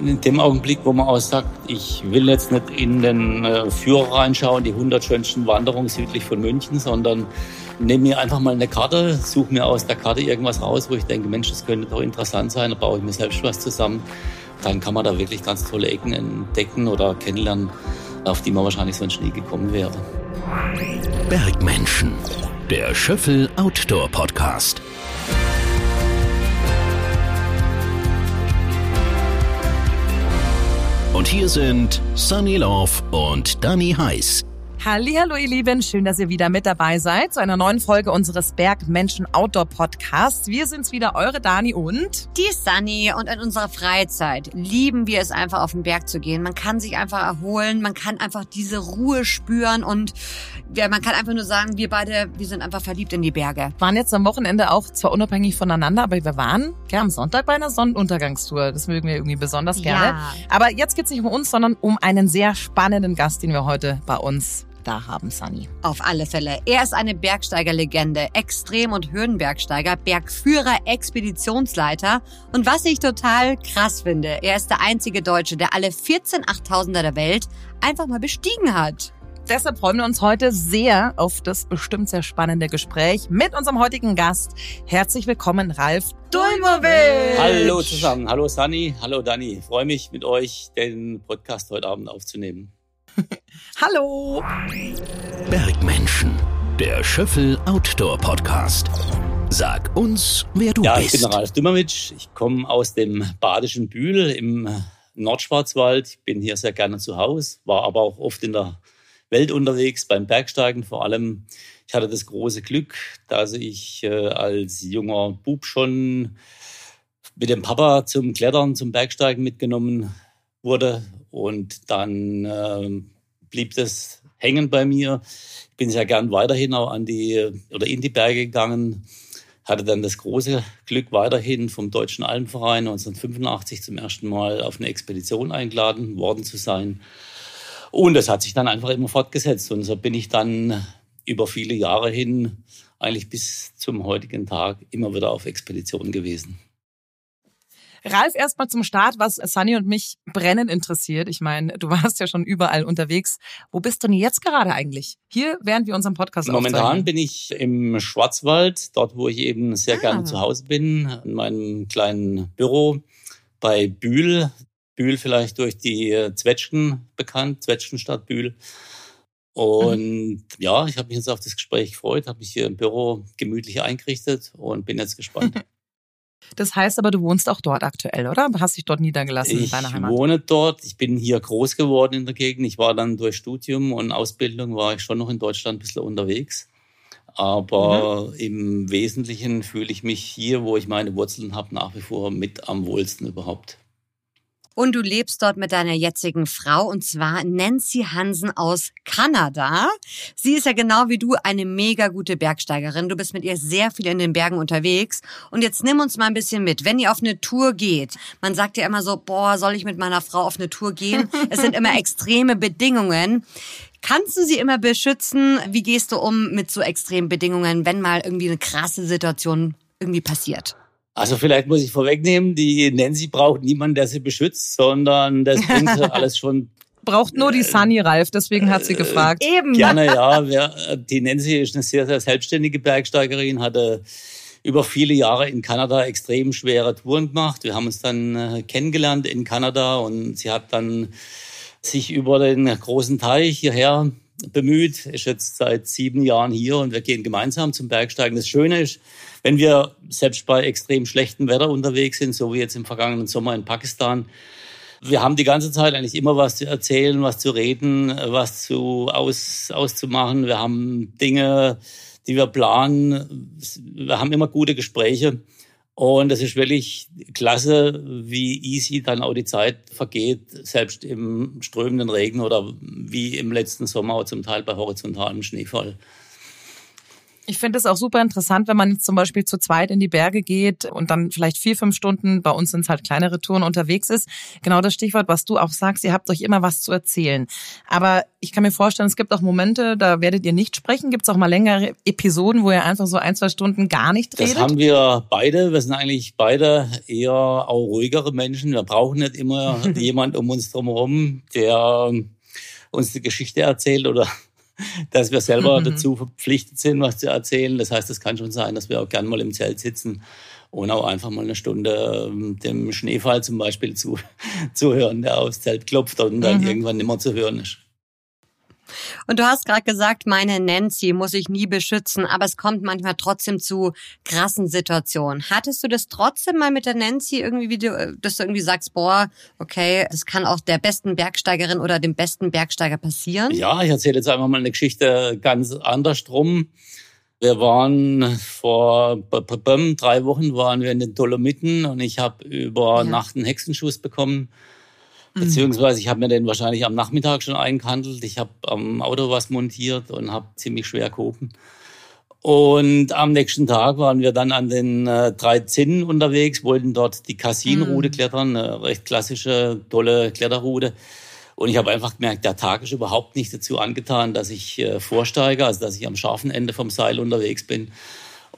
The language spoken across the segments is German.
in dem Augenblick, wo man auch sagt, ich will jetzt nicht in den äh, Führer reinschauen, die 100 schönsten Wanderungen südlich von München, sondern nehme mir einfach mal eine Karte, suche mir aus der Karte irgendwas raus, wo ich denke, Mensch, das könnte doch interessant sein, da baue ich mir selbst was zusammen. Dann kann man da wirklich ganz tolle Ecken entdecken oder kennenlernen, auf die man wahrscheinlich sonst nie gekommen wäre. Bergmenschen, der Schöffel Outdoor Podcast. Und hier sind Sunny Love und Danny Heiß. Hallo ihr Lieben, schön, dass ihr wieder mit dabei seid zu einer neuen Folge unseres Bergmenschen Outdoor Podcasts. Wir sind's wieder, eure Dani und die Sunny und in unserer Freizeit lieben wir es einfach auf den Berg zu gehen. Man kann sich einfach erholen, man kann einfach diese Ruhe spüren und ja, man kann einfach nur sagen, wir beide, wir sind einfach verliebt in die Berge. Waren jetzt am Wochenende auch zwar unabhängig voneinander, aber wir waren ja am Sonntag bei einer Sonnenuntergangstour. Das mögen wir irgendwie besonders gerne. Ja. Aber jetzt geht's nicht um uns, sondern um einen sehr spannenden Gast, den wir heute bei uns da haben, Sunny. Auf alle Fälle. Er ist eine Bergsteigerlegende, Extrem- und Höhenbergsteiger, Bergführer, Expeditionsleiter. Und was ich total krass finde, er ist der einzige Deutsche, der alle 14 8000er der Welt einfach mal bestiegen hat. Deshalb freuen wir uns heute sehr auf das bestimmt sehr spannende Gespräch mit unserem heutigen Gast. Herzlich willkommen, Ralf Dulmovic. Hallo zusammen. Hallo Sunny. Hallo Dani. Ich freue mich, mit euch den Podcast heute Abend aufzunehmen. Hallo! Bergmenschen, der Schöffel Outdoor Podcast. Sag uns, wer du ja, bist. Ja, ich bin Ralf Dümmermitsch. Ich komme aus dem badischen Bühl im Nordschwarzwald. Ich bin hier sehr gerne zu Hause, war aber auch oft in der Welt unterwegs, beim Bergsteigen vor allem. Ich hatte das große Glück, dass ich äh, als junger Bub schon mit dem Papa zum Klettern, zum Bergsteigen mitgenommen wurde und dann äh, blieb das hängen bei mir. Ich bin sehr gern weiterhin auch an die oder in die Berge gegangen. Hatte dann das große Glück, weiterhin vom Deutschen Alpenverein 1985 zum ersten Mal auf eine Expedition eingeladen worden zu sein. Und das hat sich dann einfach immer fortgesetzt. Und so bin ich dann über viele Jahre hin, eigentlich bis zum heutigen Tag, immer wieder auf Expedition gewesen. Ralf, erstmal zum Start, was Sunny und mich brennend interessiert. Ich meine, du warst ja schon überall unterwegs. Wo bist du denn jetzt gerade eigentlich? Hier, während wir unseren Podcast Momentan aufzeichnen. bin ich im Schwarzwald, dort, wo ich eben sehr ah. gerne zu Hause bin, in meinem kleinen Büro bei Bühl. Bühl vielleicht durch die Zwetschgen bekannt, Zwetschgenstadt Bühl. Und mhm. ja, ich habe mich jetzt auf das Gespräch gefreut, habe mich hier im Büro gemütlich eingerichtet und bin jetzt gespannt. Das heißt aber, du wohnst auch dort aktuell, oder? Hast dich dort niedergelassen ich in deiner Heimat? Ich wohne dort. Ich bin hier groß geworden in der Gegend. Ich war dann durch Studium und Ausbildung war ich schon noch in Deutschland ein bisschen unterwegs. Aber mhm. im Wesentlichen fühle ich mich hier, wo ich meine Wurzeln habe, nach wie vor mit am wohlsten überhaupt. Und du lebst dort mit deiner jetzigen Frau, und zwar Nancy Hansen aus Kanada. Sie ist ja genau wie du eine mega gute Bergsteigerin. Du bist mit ihr sehr viel in den Bergen unterwegs. Und jetzt nimm uns mal ein bisschen mit. Wenn ihr auf eine Tour geht, man sagt ja immer so, boah, soll ich mit meiner Frau auf eine Tour gehen? Es sind immer extreme Bedingungen. Kannst du sie immer beschützen? Wie gehst du um mit so extremen Bedingungen, wenn mal irgendwie eine krasse Situation irgendwie passiert? Also vielleicht muss ich vorwegnehmen, die Nancy braucht niemanden, der sie beschützt, sondern das bringt sie alles schon braucht nur die Sunny Ralf, deswegen hat sie äh, gefragt. Äh, Eben. Gerne, ja. Wer, die Nancy ist eine sehr, sehr selbstständige Bergsteigerin, hatte über viele Jahre in Kanada extrem schwere Touren gemacht. Wir haben uns dann äh, kennengelernt in Kanada und sie hat dann sich über den großen Teich hierher bemüht, ist jetzt seit sieben Jahren hier und wir gehen gemeinsam zum Bergsteigen. Das Schöne ist, wenn wir selbst bei extrem schlechtem Wetter unterwegs sind, so wie jetzt im vergangenen Sommer in Pakistan, wir haben die ganze Zeit eigentlich immer was zu erzählen, was zu reden, was zu aus, auszumachen. Wir haben Dinge, die wir planen. Wir haben immer gute Gespräche. Und es ist wirklich klasse, wie easy dann auch die Zeit vergeht, selbst im strömenden Regen oder wie im letzten Sommer zum Teil bei horizontalem Schneefall. Ich finde es auch super interessant, wenn man jetzt zum Beispiel zu zweit in die Berge geht und dann vielleicht vier, fünf Stunden, bei uns sind es halt kleinere Touren unterwegs ist. Genau das Stichwort, was du auch sagst, ihr habt euch immer was zu erzählen. Aber ich kann mir vorstellen, es gibt auch Momente, da werdet ihr nicht sprechen. Gibt es auch mal längere Episoden, wo ihr einfach so ein, zwei Stunden gar nicht redet? Das haben wir beide. Wir sind eigentlich beide eher auch ruhigere Menschen. Wir brauchen nicht immer jemand um uns drumherum, der uns die Geschichte erzählt oder dass wir selber mhm. dazu verpflichtet sind, was zu erzählen. Das heißt, es kann schon sein, dass wir auch gern mal im Zelt sitzen und auch einfach mal eine Stunde ähm, dem Schneefall zum Beispiel zu, zuhören, der aufs Zelt klopft und dann mhm. irgendwann nicht mehr zu hören ist. Und du hast gerade gesagt, meine Nancy muss ich nie beschützen, aber es kommt manchmal trotzdem zu krassen Situationen. Hattest du das trotzdem mal mit der Nancy irgendwie, wie du, äh, dass du irgendwie sagst, boah, okay, das kann auch der besten Bergsteigerin oder dem besten Bergsteiger passieren? Ja, ich erzähle jetzt einfach mal eine Geschichte ganz andersrum. Wir waren vor drei Wochen waren wir in den Dolomiten und ich habe über ja. Nacht einen Hexenschuss bekommen. Beziehungsweise ich habe mir den wahrscheinlich am Nachmittag schon eingehandelt. Ich habe am Auto was montiert und habe ziemlich schwer gehoben. Und am nächsten Tag waren wir dann an den äh, drei Zinnen unterwegs, wollten dort die Cassin-Route mhm. klettern, eine recht klassische, tolle Kletterroute. Und ich habe einfach gemerkt, der Tag ist überhaupt nicht dazu angetan, dass ich äh, vorsteige, also dass ich am scharfen Ende vom Seil unterwegs bin.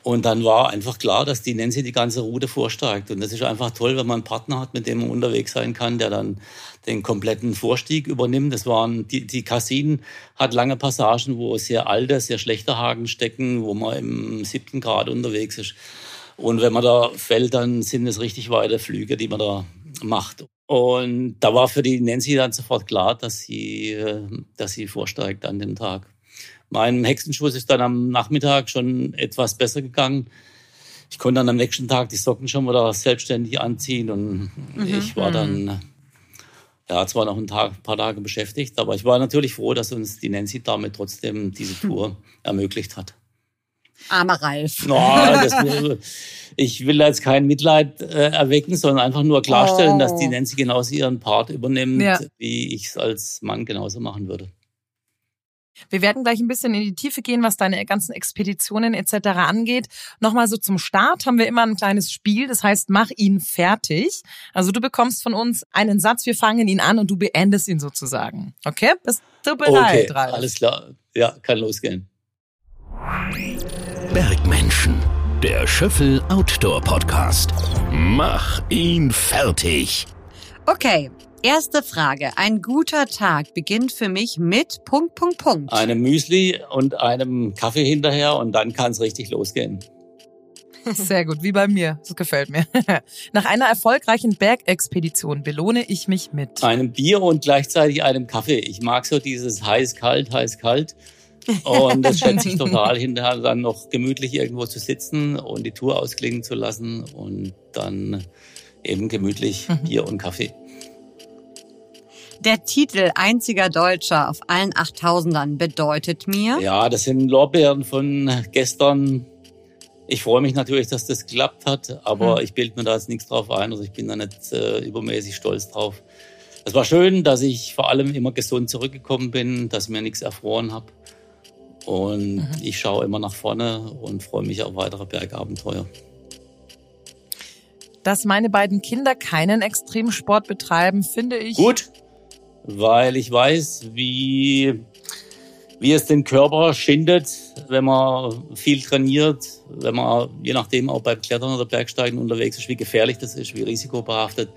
Und dann war einfach klar, dass die Nancy die ganze Route vorsteigt. Und das ist einfach toll, wenn man einen Partner hat, mit dem man unterwegs sein kann, der dann den kompletten Vorstieg übernimmt. Das waren die, die Cassin hat lange Passagen, wo sehr alte, sehr schlechte Haken stecken, wo man im siebten Grad unterwegs ist. Und wenn man da fällt, dann sind es richtig weite Flüge, die man da macht. Und da war für die Nancy dann sofort klar, dass sie, äh, dass sie vorsteigt an dem Tag. Mein Hexenschuss ist dann am Nachmittag schon etwas besser gegangen. Ich konnte dann am nächsten Tag die Socken schon wieder selbstständig anziehen und mhm. ich war dann mhm. ja zwar noch einen Tag, ein paar Tage beschäftigt, aber ich war natürlich froh, dass uns die Nancy damit trotzdem diese Tour ermöglicht hat. Armer Ralf. No, das, ich will jetzt kein Mitleid äh, erwecken, sondern einfach nur klarstellen, oh. dass die oh. Nancy genauso ihren Part übernimmt, ja. wie ich es als Mann genauso machen würde. Wir werden gleich ein bisschen in die Tiefe gehen, was deine ganzen Expeditionen etc. angeht. Nochmal so zum Start haben wir immer ein kleines Spiel, das heißt, mach ihn fertig. Also du bekommst von uns einen Satz, wir fangen ihn an und du beendest ihn sozusagen. Okay? Bist du bereit, okay, Ralf? alles klar. Ja, kann losgehen. Bergmenschen, der Schöffel Outdoor Podcast. Mach ihn fertig. Okay, Erste Frage. Ein guter Tag beginnt für mich mit Punkt, Punkt, Punkt. Einem Müsli und einem Kaffee hinterher und dann kann es richtig losgehen. Sehr gut, wie bei mir. Das gefällt mir. Nach einer erfolgreichen Bergexpedition belohne ich mich mit einem Bier und gleichzeitig einem Kaffee. Ich mag so dieses heiß-kalt, heiß-kalt. Und das schätze ich total, hinterher dann noch gemütlich irgendwo zu sitzen und die Tour ausklingen zu lassen und dann eben gemütlich mhm. Bier und Kaffee. Der Titel einziger Deutscher auf allen 8000ern bedeutet mir. Ja, das sind Lorbeeren von gestern. Ich freue mich natürlich, dass das geklappt hat, aber hm. ich bilde mir da jetzt nichts drauf ein. Also ich bin da nicht äh, übermäßig stolz drauf. Es war schön, dass ich vor allem immer gesund zurückgekommen bin, dass ich mir nichts erfroren habe. Und mhm. ich schaue immer nach vorne und freue mich auf weitere Bergabenteuer. Dass meine beiden Kinder keinen Extremsport betreiben, finde ich. Gut, weil ich weiß, wie, wie es den Körper schindet, wenn man viel trainiert, wenn man je nachdem auch beim Klettern oder Bergsteigen unterwegs ist, wie gefährlich das ist, wie risikobehaftet.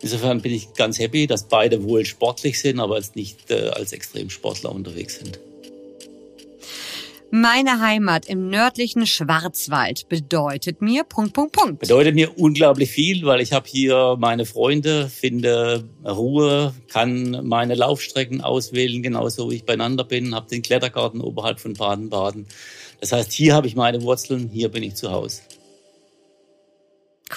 Insofern bin ich ganz happy, dass beide wohl sportlich sind, aber jetzt nicht äh, als Extremsportler unterwegs sind. Meine Heimat im nördlichen Schwarzwald bedeutet mir Punkt, Punkt, Punkt. Bedeutet mir unglaublich viel, weil ich habe hier meine Freunde, finde Ruhe, kann meine Laufstrecken auswählen, genauso wie ich beieinander bin, habe den Klettergarten oberhalb von Baden-Baden. Das heißt, hier habe ich meine Wurzeln, hier bin ich zu Hause.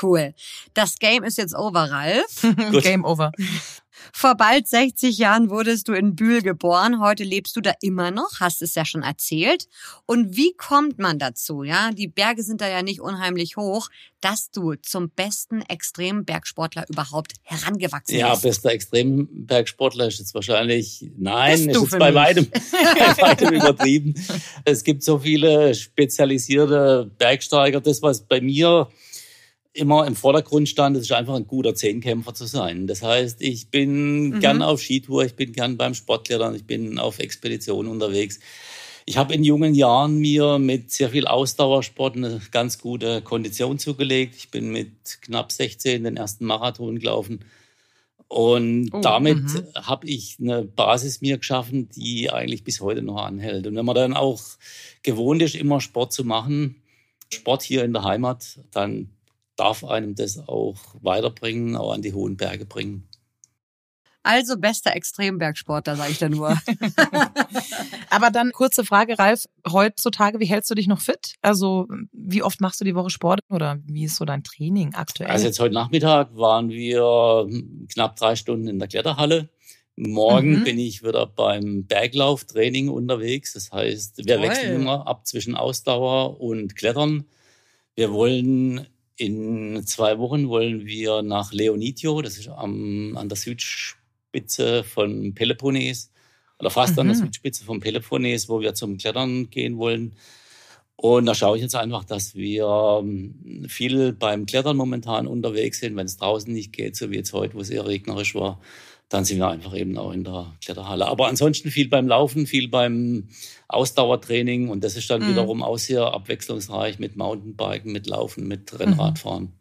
Cool. Das Game ist jetzt over, Ralf. Game over. Vor bald 60 Jahren wurdest du in Bühl geboren. Heute lebst du da immer noch, hast es ja schon erzählt. Und wie kommt man dazu? Ja, die Berge sind da ja nicht unheimlich hoch, dass du zum besten Extrembergsportler überhaupt herangewachsen bist. Ja, bester Extrembergsportler ist jetzt wahrscheinlich, nein, ist jetzt bei weitem, bei weitem übertrieben. Es gibt so viele spezialisierte Bergsteiger. Das, was bei mir immer im Vordergrund stand, es ist einfach ein guter Zehnkämpfer zu sein. Das heißt, ich bin mhm. gern auf Skitour, ich bin gern beim Sportklettern, ich bin auf Expeditionen unterwegs. Ich habe in jungen Jahren mir mit sehr viel Ausdauersport eine ganz gute Kondition zugelegt. Ich bin mit knapp 16 den ersten Marathon gelaufen. Und oh, damit mhm. habe ich eine Basis mir geschaffen, die eigentlich bis heute noch anhält. Und wenn man dann auch gewohnt ist, immer Sport zu machen, Sport hier in der Heimat, dann darf einem das auch weiterbringen, auch an die hohen Berge bringen. Also bester Extrembergsportler, sage ich da nur. Aber dann kurze Frage, Ralf. Heutzutage, wie hältst du dich noch fit? Also wie oft machst du die Woche Sport oder wie ist so dein Training aktuell? Also jetzt heute Nachmittag waren wir knapp drei Stunden in der Kletterhalle. Morgen mhm. bin ich wieder beim Berglauftraining unterwegs. Das heißt, wir Toll. wechseln immer ab zwischen Ausdauer und Klettern. Wir wollen in zwei Wochen wollen wir nach Leonitio, das ist am, an der Südspitze von Peloponnes, oder fast mhm. an der mhm. Südspitze von Peloponnes, wo wir zum Klettern gehen wollen. Und da schaue ich jetzt einfach, dass wir ähm, viel beim Klettern momentan unterwegs sind, wenn es draußen nicht geht, so wie jetzt heute, wo es eher regnerisch war dann sind wir einfach eben auch in der Kletterhalle. Aber ansonsten viel beim Laufen, viel beim Ausdauertraining und das ist dann mhm. wiederum auch sehr abwechslungsreich mit Mountainbiken, mit Laufen, mit Rennradfahren. Mhm.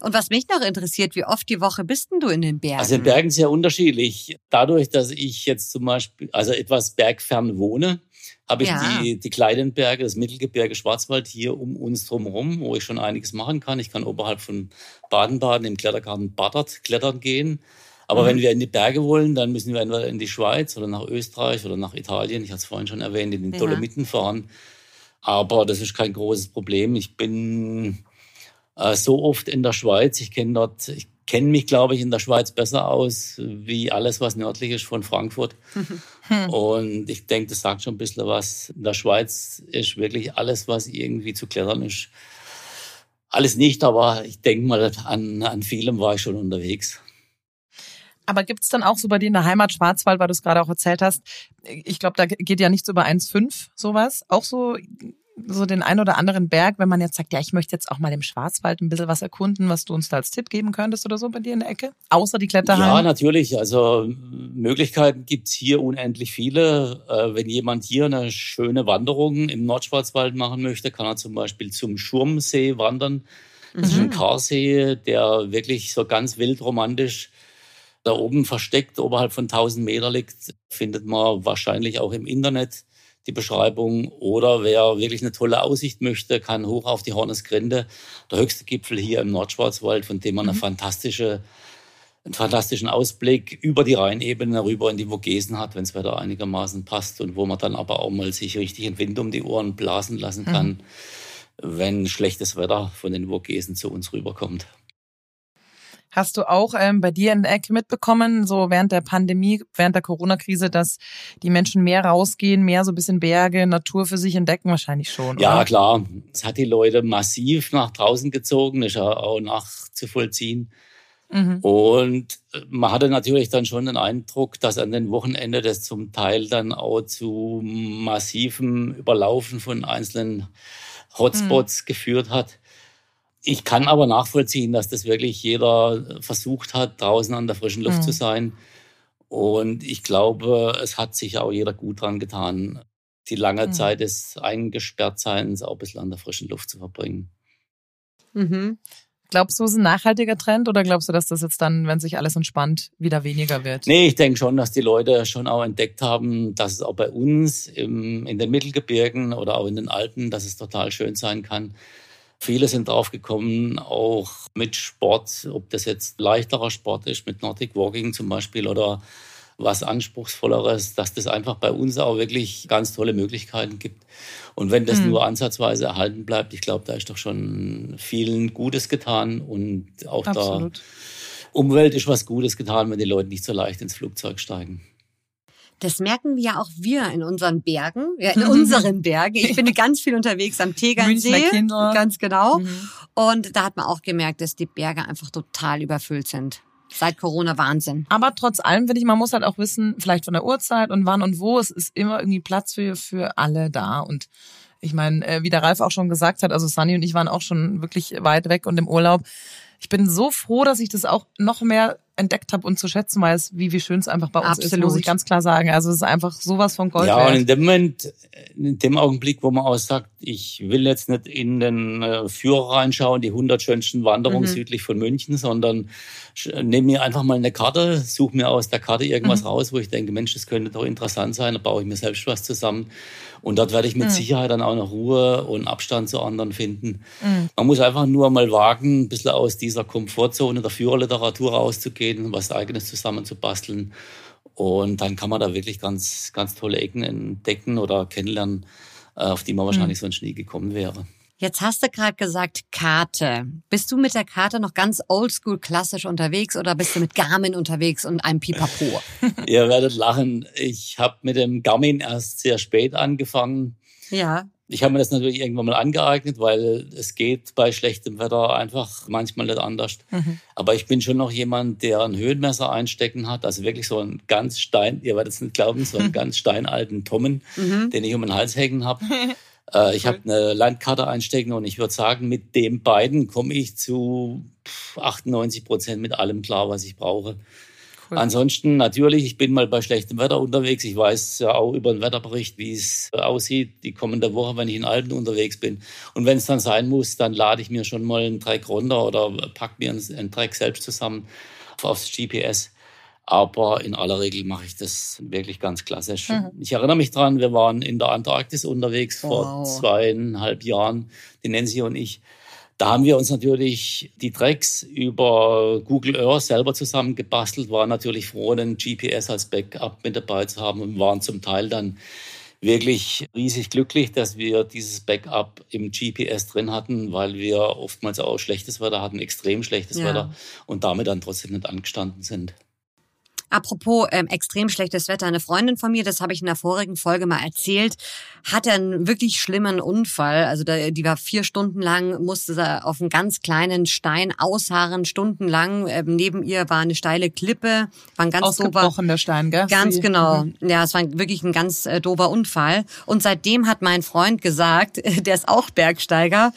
Und was mich noch interessiert, wie oft die Woche bist denn du in den Bergen? Also in Bergen sehr unterschiedlich. Dadurch, dass ich jetzt zum Beispiel, also etwas bergfern wohne, habe ich ja. die, die kleinen Berge, das Mittelgebirge Schwarzwald hier um uns drumherum, wo ich schon einiges machen kann. Ich kann oberhalb von Baden-Baden im Klettergarten Badert klettern gehen. Aber mhm. wenn wir in die Berge wollen, dann müssen wir entweder in die Schweiz oder nach Österreich oder nach Italien. Ich hatte es vorhin schon erwähnt, in den ja. Dolomiten fahren. Aber das ist kein großes Problem. Ich bin äh, so oft in der Schweiz. Ich kenne dort, ich kenne mich, glaube ich, in der Schweiz besser aus wie alles, was nördlich ist von Frankfurt. Und ich denke, das sagt schon ein bisschen was. In der Schweiz ist wirklich alles, was irgendwie zu klettern ist. Alles nicht, aber ich denke mal, an, an vielem war ich schon unterwegs. Aber gibt's dann auch so bei dir in der Heimat Schwarzwald, weil du es gerade auch erzählt hast, ich glaube, da geht ja nichts über 1,5 sowas, auch so so den ein oder anderen Berg, wenn man jetzt sagt, ja, ich möchte jetzt auch mal im Schwarzwald ein bisschen was erkunden, was du uns da als Tipp geben könntest oder so bei dir in der Ecke? Außer die Kletterhalle? Ja, natürlich. Also Möglichkeiten gibt's hier unendlich viele. Äh, wenn jemand hier eine schöne Wanderung im Nordschwarzwald machen möchte, kann er zum Beispiel zum Schurmsee wandern. Das mhm. ist ein mhm. Karsee, der wirklich so ganz wild romantisch da oben versteckt, oberhalb von 1000 Meter liegt, findet man wahrscheinlich auch im Internet die Beschreibung. Oder wer wirklich eine tolle Aussicht möchte, kann hoch auf die Hornesgrinde, der höchste Gipfel hier im Nordschwarzwald, von dem man mhm. eine fantastische, einen fantastischen Ausblick über die Rheinebene rüber in die Vogesen hat, wenn es Wetter einigermaßen passt und wo man dann aber auch mal sich richtig in Wind um die Ohren blasen lassen kann, mhm. wenn schlechtes Wetter von den Vogesen zu uns rüberkommt. Hast du auch ähm, bei dir in der Ecke mitbekommen, so während der Pandemie, während der Corona-Krise, dass die Menschen mehr rausgehen, mehr so ein bisschen Berge, Natur für sich entdecken? Wahrscheinlich schon. Ja, oder? klar. Es hat die Leute massiv nach draußen gezogen, ist ja auch nachzuvollziehen. Mhm. Und äh, man hatte natürlich dann schon den Eindruck, dass an den Wochenende das zum Teil dann auch zu massivem Überlaufen von einzelnen Hotspots mhm. geführt hat. Ich kann aber nachvollziehen, dass das wirklich jeder versucht hat, draußen an der frischen Luft mhm. zu sein. Und ich glaube, es hat sich auch jeder gut dran getan, die lange mhm. Zeit des Eingesperrtseins auch ein bisschen an der frischen Luft zu verbringen. Mhm. Glaubst du, es ist ein nachhaltiger Trend oder glaubst du, dass das jetzt dann, wenn sich alles entspannt, wieder weniger wird? Nee, ich denke schon, dass die Leute schon auch entdeckt haben, dass es auch bei uns im, in den Mittelgebirgen oder auch in den Alpen, dass es total schön sein kann, Viele sind draufgekommen, auch mit Sport, ob das jetzt leichterer Sport ist, mit Nordic Walking zum Beispiel oder was Anspruchsvolleres, dass das einfach bei uns auch wirklich ganz tolle Möglichkeiten gibt. Und wenn das mhm. nur ansatzweise erhalten bleibt, ich glaube, da ist doch schon vielen Gutes getan und auch Absolut. da Umwelt ist was Gutes getan, wenn die Leute nicht so leicht ins Flugzeug steigen. Das merken wir ja auch wir in unseren Bergen, ja, in unseren Bergen. Ich bin ganz viel unterwegs am Tegernsee. Ganz genau. Mhm. Und da hat man auch gemerkt, dass die Berge einfach total überfüllt sind. Seit Corona Wahnsinn. Aber trotz allem finde ich, man muss halt auch wissen, vielleicht von der Uhrzeit und wann und wo. Es ist immer irgendwie Platz für, für alle da. Und ich meine, äh, wie der Ralf auch schon gesagt hat, also Sunny und ich waren auch schon wirklich weit weg und im Urlaub. Ich bin so froh, dass ich das auch noch mehr entdeckt habe und zu schätzen weiß, wie, wie schön es einfach bei uns Absolut. ist, muss ich ganz klar sagen. Also es ist einfach sowas von Gold Ja, wert. und in dem Moment, in dem Augenblick, wo man auch sagt, ich will jetzt nicht in den äh, Führer reinschauen, die 100 schönsten Wanderungen mhm. südlich von München, sondern nehme mir einfach mal eine Karte, suche mir aus der Karte irgendwas mhm. raus, wo ich denke, Mensch, das könnte doch interessant sein, da baue ich mir selbst was zusammen. Und dort werde ich mit mhm. Sicherheit dann auch noch Ruhe und Abstand zu anderen finden. Mhm. Man muss einfach nur mal wagen, ein bisschen aus dieser Komfortzone der Führerliteratur rauszugehen, was eigenes zusammenzubasteln. Und dann kann man da wirklich ganz, ganz tolle Ecken entdecken oder kennenlernen, äh, auf die man mhm. wahrscheinlich sonst nie gekommen wäre. Jetzt hast du gerade gesagt Karte. Bist du mit der Karte noch ganz oldschool klassisch unterwegs oder bist du mit Garmin unterwegs und einem Pipapo? Ihr werdet lachen. Ich habe mit dem Garmin erst sehr spät angefangen. Ja. Ich habe mir das natürlich irgendwann mal angeeignet, weil es geht bei schlechtem Wetter einfach manchmal nicht anders. Mhm. Aber ich bin schon noch jemand, der ein Höhenmesser einstecken hat, also wirklich so einen ganz Stein, ihr werdet es nicht glauben, so einen ganz steinalten Tommen, mhm. den ich um den Hals hängen habe. Äh, ich habe eine Landkarte einstecken und ich würde sagen, mit den beiden komme ich zu 98 Prozent mit allem klar, was ich brauche. Cool. Ansonsten natürlich, ich bin mal bei schlechtem Wetter unterwegs. Ich weiß ja auch über den Wetterbericht, wie es aussieht die kommende Woche, wenn ich in Alpen unterwegs bin. Und wenn es dann sein muss, dann lade ich mir schon mal einen Track runter oder pack mir einen, Track selbst zusammen aufs GPS. Aber in aller Regel mache ich das wirklich ganz klassisch. Mhm. Ich erinnere mich dran, wir waren in der Antarktis unterwegs wow. vor zweieinhalb Jahren, die Nancy und ich. Da haben wir uns natürlich die Tracks über Google Earth selber zusammengebastelt, waren natürlich froh, den GPS als Backup mit dabei zu haben und waren zum Teil dann wirklich riesig glücklich, dass wir dieses Backup im GPS drin hatten, weil wir oftmals auch schlechtes Wetter hatten, extrem schlechtes ja. Wetter und damit dann trotzdem nicht angestanden sind. Apropos ähm, extrem schlechtes Wetter, eine Freundin von mir, das habe ich in der vorigen Folge mal erzählt, hatte einen wirklich schlimmen Unfall. Also da, die war vier Stunden lang, musste sie auf einen ganz kleinen Stein ausharren, stundenlang. Ähm, neben ihr war eine steile Klippe, war ein ganz Ausgebrochener dober, Stein, gell? Ganz genau. Mhm. Ja, es war wirklich ein ganz äh, dober Unfall. Und seitdem hat mein Freund gesagt, der ist auch Bergsteiger,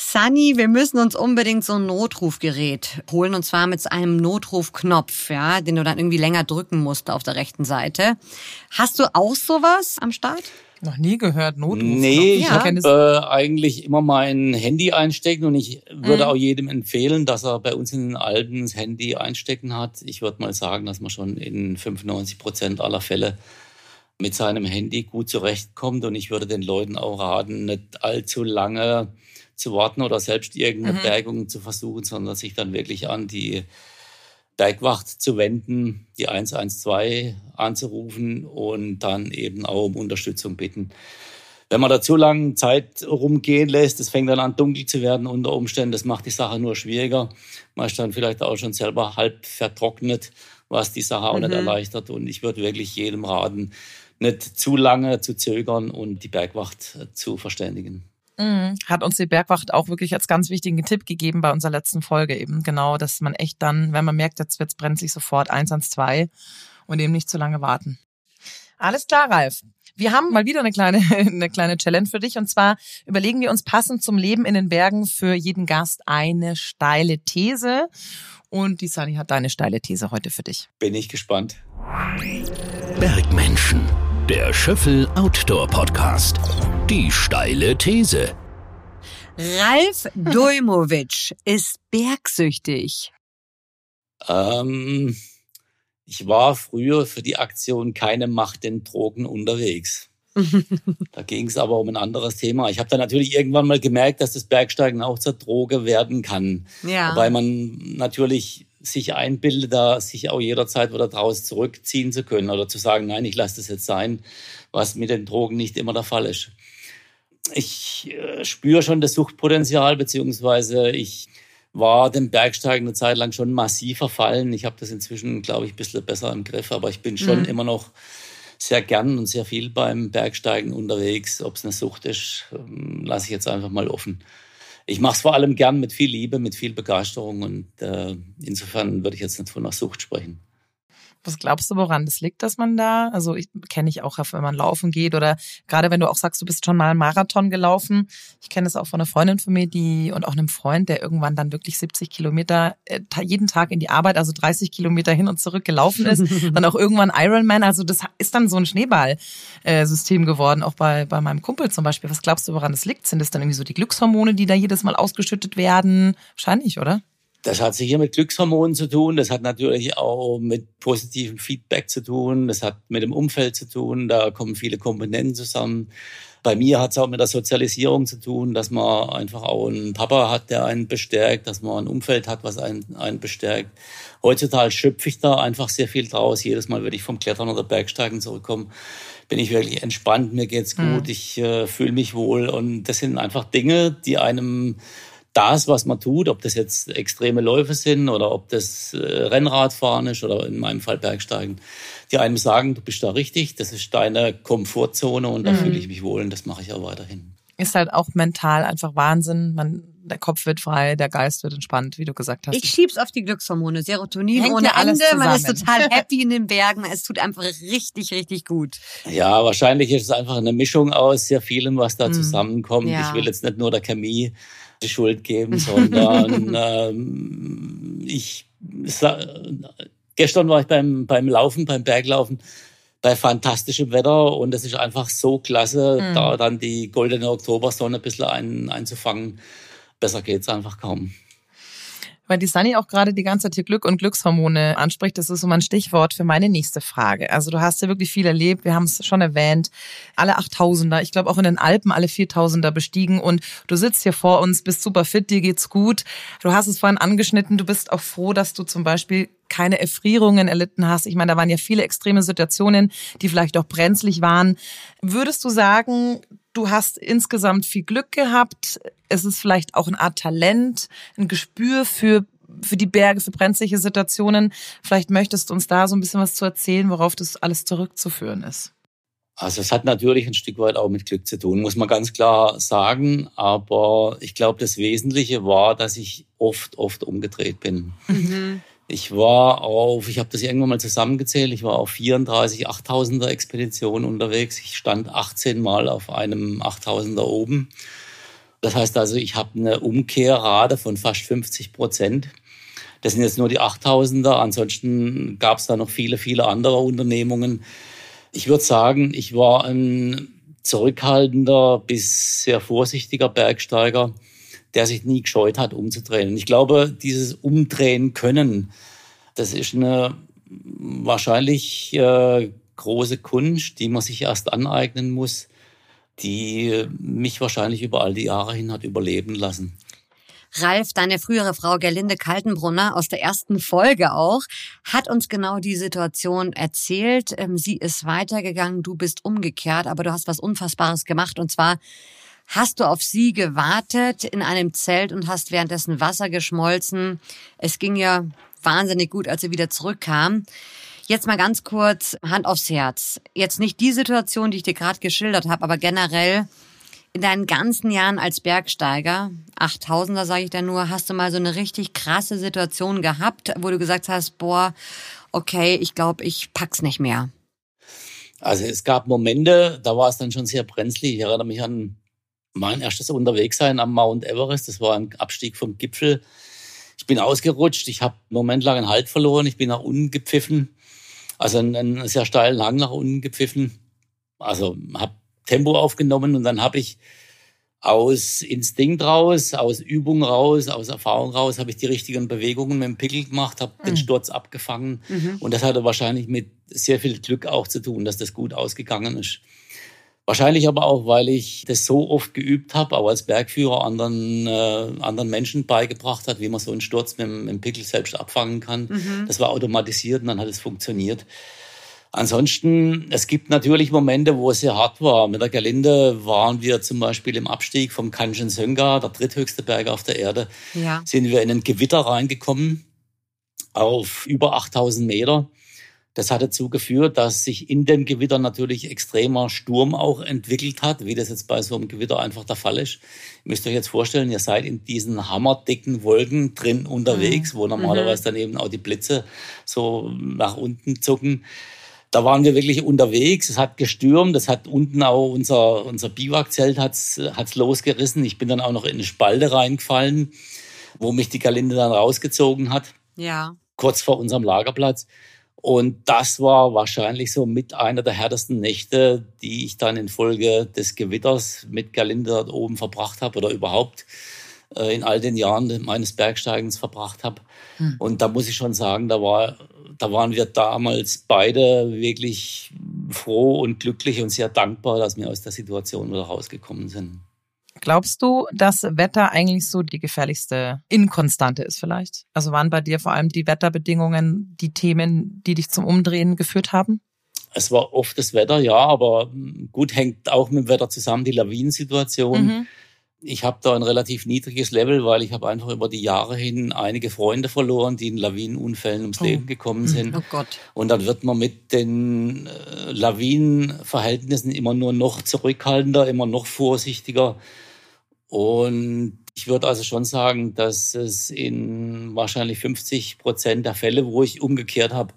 Sunny, wir müssen uns unbedingt so ein Notrufgerät holen und zwar mit einem Notrufknopf, ja, den du dann irgendwie länger drücken musst auf der rechten Seite. Hast du auch sowas am Start? Noch nie gehört, Notruf. Nee, ich ja. habe äh, eigentlich immer mein Handy einstecken und ich würde mhm. auch jedem empfehlen, dass er bei uns in den Alpen das Handy einstecken hat. Ich würde mal sagen, dass man schon in 95 Prozent aller Fälle mit seinem Handy gut zurechtkommt und ich würde den Leuten auch raten, nicht allzu lange zu warten oder selbst irgendeine mhm. Bergung zu versuchen, sondern sich dann wirklich an die Bergwacht zu wenden, die 112 anzurufen und dann eben auch um Unterstützung bitten. Wenn man da zu lange Zeit rumgehen lässt, es fängt dann an dunkel zu werden unter Umständen, das macht die Sache nur schwieriger. Man ist dann vielleicht auch schon selber halb vertrocknet, was die Sache auch mhm. nicht erleichtert. Und ich würde wirklich jedem raten, nicht zu lange zu zögern und die Bergwacht zu verständigen. Mhm. Hat uns die Bergwacht auch wirklich als ganz wichtigen Tipp gegeben bei unserer letzten Folge eben. Genau, dass man echt dann, wenn man merkt, jetzt wird's brennt sich sofort eins ans zwei und eben nicht zu lange warten. Alles klar, Ralf. Wir haben mal wieder eine kleine, eine kleine Challenge für dich. Und zwar überlegen wir uns passend zum Leben in den Bergen für jeden Gast eine steile These. Und die Sunny hat deine steile These heute für dich. Bin ich gespannt. Bergmenschen. Der Schöffel Outdoor Podcast. Die steile These. Ralf Dojmovic ist bergsüchtig. Ähm, ich war früher für die Aktion Keine Macht den Drogen unterwegs. da ging es aber um ein anderes Thema. Ich habe dann natürlich irgendwann mal gemerkt, dass das Bergsteigen auch zur Droge werden kann. Ja. Weil man natürlich sich einbildet, da sich auch jederzeit wieder draus zurückziehen zu können oder zu sagen, nein, ich lasse das jetzt sein, was mit den Drogen nicht immer der Fall ist ich äh, spüre schon das Suchtpotenzial, beziehungsweise ich war dem Bergsteigen eine Zeit lang schon massiv verfallen. Ich habe das inzwischen, glaube ich, ein bisschen besser im Griff, aber ich bin schon mhm. immer noch sehr gern und sehr viel beim Bergsteigen unterwegs. Ob es eine Sucht ist, ähm, lasse ich jetzt einfach mal offen. Ich mache es vor allem gern mit viel Liebe, mit viel Begeisterung und äh, insofern würde ich jetzt nicht von einer Sucht sprechen. Was glaubst du, woran das liegt, dass man da, also ich kenne ich auch, wenn man laufen geht oder gerade wenn du auch sagst, du bist schon mal einen Marathon gelaufen. Ich kenne es auch von einer Freundin von mir, die und auch einem Freund, der irgendwann dann wirklich 70 Kilometer äh, jeden Tag in die Arbeit, also 30 Kilometer hin und zurück gelaufen ist. dann auch irgendwann Ironman. Also das ist dann so ein Schneeballsystem geworden, auch bei, bei meinem Kumpel zum Beispiel. Was glaubst du, woran das liegt? Sind es dann irgendwie so die Glückshormone, die da jedes Mal ausgeschüttet werden? Wahrscheinlich, oder? Das hat sicher mit Glückshormonen zu tun. Das hat natürlich auch mit positivem Feedback zu tun. Das hat mit dem Umfeld zu tun. Da kommen viele Komponenten zusammen. Bei mir hat es auch mit der Sozialisierung zu tun, dass man einfach auch einen Papa hat, der einen bestärkt, dass man ein Umfeld hat, was einen, einen bestärkt. Heutzutage schöpfe ich da einfach sehr viel draus. Jedes Mal, wenn ich vom Klettern oder Bergsteigen zurückkomme, bin ich wirklich entspannt, mir geht's gut, mhm. ich äh, fühle mich wohl. Und das sind einfach Dinge, die einem das, was man tut, ob das jetzt extreme Läufe sind oder ob das äh, Rennradfahren ist oder in meinem Fall Bergsteigen, die einem sagen, du bist da richtig, das ist deine Komfortzone und da mhm. fühle ich mich wohl und das mache ich auch weiterhin. Ist halt auch mental einfach Wahnsinn. Man, der Kopf wird frei, der Geist wird entspannt, wie du gesagt hast. Ich schieb's auf die Glückshormone, Serotonin Hängt ohne Ende. Man ist total happy in den Bergen. Es tut einfach richtig, richtig gut. Ja, wahrscheinlich ist es einfach eine Mischung aus sehr vielem, was da mhm. zusammenkommt. Ja. Ich will jetzt nicht nur der Chemie die Schuld geben, sondern ähm, ich gestern war ich beim beim Laufen, beim Berglaufen bei fantastischem Wetter und es ist einfach so klasse, mhm. da dann die goldene Oktobersonne ein bisschen ein, einzufangen. Besser geht's einfach kaum. Weil die Sunny auch gerade die ganze Zeit hier Glück und Glückshormone anspricht, das ist so mein Stichwort für meine nächste Frage. Also du hast ja wirklich viel erlebt, wir haben es schon erwähnt, alle 8000er, ich glaube auch in den Alpen alle 4000er bestiegen und du sitzt hier vor uns, bist super fit, dir geht's gut. Du hast es vorhin angeschnitten, du bist auch froh, dass du zum Beispiel keine Erfrierungen erlitten hast. Ich meine, da waren ja viele extreme Situationen, die vielleicht auch brenzlig waren. Würdest du sagen, du hast insgesamt viel Glück gehabt. Es ist vielleicht auch eine Art Talent, ein Gespür für für die Berge, für brenzliche Situationen. Vielleicht möchtest du uns da so ein bisschen was zu erzählen, worauf das alles zurückzuführen ist. Also es hat natürlich ein Stück weit auch mit Glück zu tun, muss man ganz klar sagen. Aber ich glaube, das Wesentliche war, dass ich oft, oft umgedreht bin. Mhm. Ich war auf, ich habe das irgendwann mal zusammengezählt, ich war auf 34 8000er Expeditionen unterwegs. Ich stand 18 Mal auf einem 8000er oben. Das heißt also, ich habe eine Umkehrrate von fast 50 Prozent. Das sind jetzt nur die 8000er. Ansonsten gab es da noch viele, viele andere Unternehmungen. Ich würde sagen, ich war ein zurückhaltender bis sehr vorsichtiger Bergsteiger der sich nie gescheut hat, umzudrehen. Ich glaube, dieses Umdrehen können, das ist eine wahrscheinlich äh, große Kunst, die man sich erst aneignen muss, die mich wahrscheinlich über all die Jahre hin hat überleben lassen. Ralf, deine frühere Frau Gerlinde Kaltenbrunner aus der ersten Folge auch, hat uns genau die Situation erzählt. Ähm, sie ist weitergegangen, du bist umgekehrt, aber du hast was Unfassbares gemacht und zwar Hast du auf sie gewartet in einem Zelt und hast währenddessen Wasser geschmolzen? Es ging ja wahnsinnig gut, als sie wieder zurückkam. Jetzt mal ganz kurz Hand aufs Herz. Jetzt nicht die Situation, die ich dir gerade geschildert habe, aber generell in deinen ganzen Jahren als Bergsteiger, 8000er sage ich da nur, hast du mal so eine richtig krasse Situation gehabt, wo du gesagt hast, boah, okay, ich glaube, ich pack's nicht mehr. Also es gab Momente, da war es dann schon sehr brenzlig. Ich erinnere mich an mein erstes Unterwegssein am Mount Everest. Das war ein Abstieg vom Gipfel. Ich bin ausgerutscht. Ich habe einen Moment lang einen Halt verloren. Ich bin nach unten gepfiffen. Also einen, einen sehr steilen Hang nach unten gepfiffen. Also habe Tempo aufgenommen und dann habe ich aus Instinkt raus, aus Übung raus, aus Erfahrung raus, habe ich die richtigen Bewegungen mit dem Pickel gemacht, habe mhm. den Sturz abgefangen. Mhm. Und das hatte wahrscheinlich mit sehr viel Glück auch zu tun, dass das gut ausgegangen ist. Wahrscheinlich aber auch, weil ich das so oft geübt habe, auch als Bergführer anderen, äh, anderen Menschen beigebracht hat, wie man so einen Sturz mit, mit dem Pickel selbst abfangen kann. Mhm. Das war automatisiert und dann hat es funktioniert. Ansonsten, es gibt natürlich Momente, wo es sehr hart war. Mit der Gerlinde waren wir zum Beispiel im Abstieg vom Kanchenjunga, der dritthöchste Berg auf der Erde, ja. sind wir in ein Gewitter reingekommen auf über 8000 Meter. Das hat dazu geführt, dass sich in dem Gewitter natürlich extremer Sturm auch entwickelt hat, wie das jetzt bei so einem Gewitter einfach der Fall ist. Ihr müsst euch jetzt vorstellen, ihr seid in diesen hammerdicken Wolken drin unterwegs, mhm. wo normalerweise dann eben auch die Blitze so nach unten zucken. Da waren wir wirklich unterwegs. Es hat gestürmt. Es hat unten auch unser, unser Biwakzelt hat's, hat's losgerissen. Ich bin dann auch noch in eine Spalte reingefallen, wo mich die Galinde dann rausgezogen hat. Ja. Kurz vor unserem Lagerplatz. Und das war wahrscheinlich so mit einer der härtesten Nächte, die ich dann infolge des Gewitters mit Galinde dort oben verbracht habe oder überhaupt äh, in all den Jahren meines Bergsteigens verbracht habe. Hm. Und da muss ich schon sagen, da war, da waren wir damals beide wirklich froh und glücklich und sehr dankbar, dass wir aus der Situation wieder rausgekommen sind. Glaubst du, dass Wetter eigentlich so die gefährlichste Inkonstante ist vielleicht? Also waren bei dir vor allem die Wetterbedingungen die Themen, die dich zum Umdrehen geführt haben? Es war oft das Wetter, ja, aber gut hängt auch mit dem Wetter zusammen die Lawinensituation. Mhm. Ich habe da ein relativ niedriges Level, weil ich habe einfach über die Jahre hin einige Freunde verloren, die in Lawinenunfällen ums oh. Leben gekommen mhm. sind. Oh Gott. Und dann wird man mit den äh, Lawinenverhältnissen immer nur noch zurückhaltender, immer noch vorsichtiger. Und ich würde also schon sagen, dass es in wahrscheinlich 50 Prozent der Fälle, wo ich umgekehrt habe,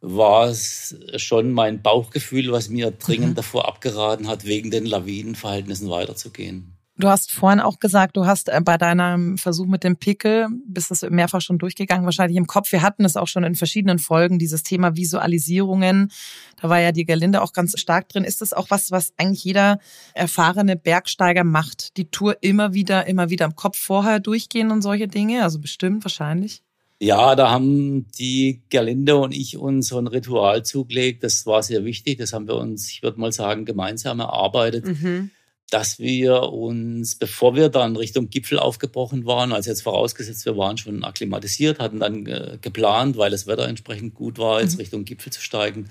war es schon mein Bauchgefühl, was mir dringend mhm. davor abgeraten hat, wegen den Lawinenverhältnissen weiterzugehen. Du hast vorhin auch gesagt, du hast äh, bei deinem Versuch mit dem Pickel, bist es mehrfach schon durchgegangen, wahrscheinlich im Kopf. Wir hatten es auch schon in verschiedenen Folgen, dieses Thema Visualisierungen. Da war ja die Gerlinde auch ganz stark drin. Ist das auch was, was eigentlich jeder erfahrene Bergsteiger macht? Die Tour immer wieder, immer wieder im Kopf vorher durchgehen und solche Dinge? Also bestimmt, wahrscheinlich. Ja, da haben die Gerlinde und ich uns so ein Ritual zugelegt. Das war sehr wichtig. Das haben wir uns, ich würde mal sagen, gemeinsam erarbeitet. Mhm dass wir uns, bevor wir dann Richtung Gipfel aufgebrochen waren, also jetzt vorausgesetzt, wir waren schon akklimatisiert, hatten dann äh, geplant, weil das Wetter entsprechend gut war, jetzt mhm. Richtung Gipfel zu steigen,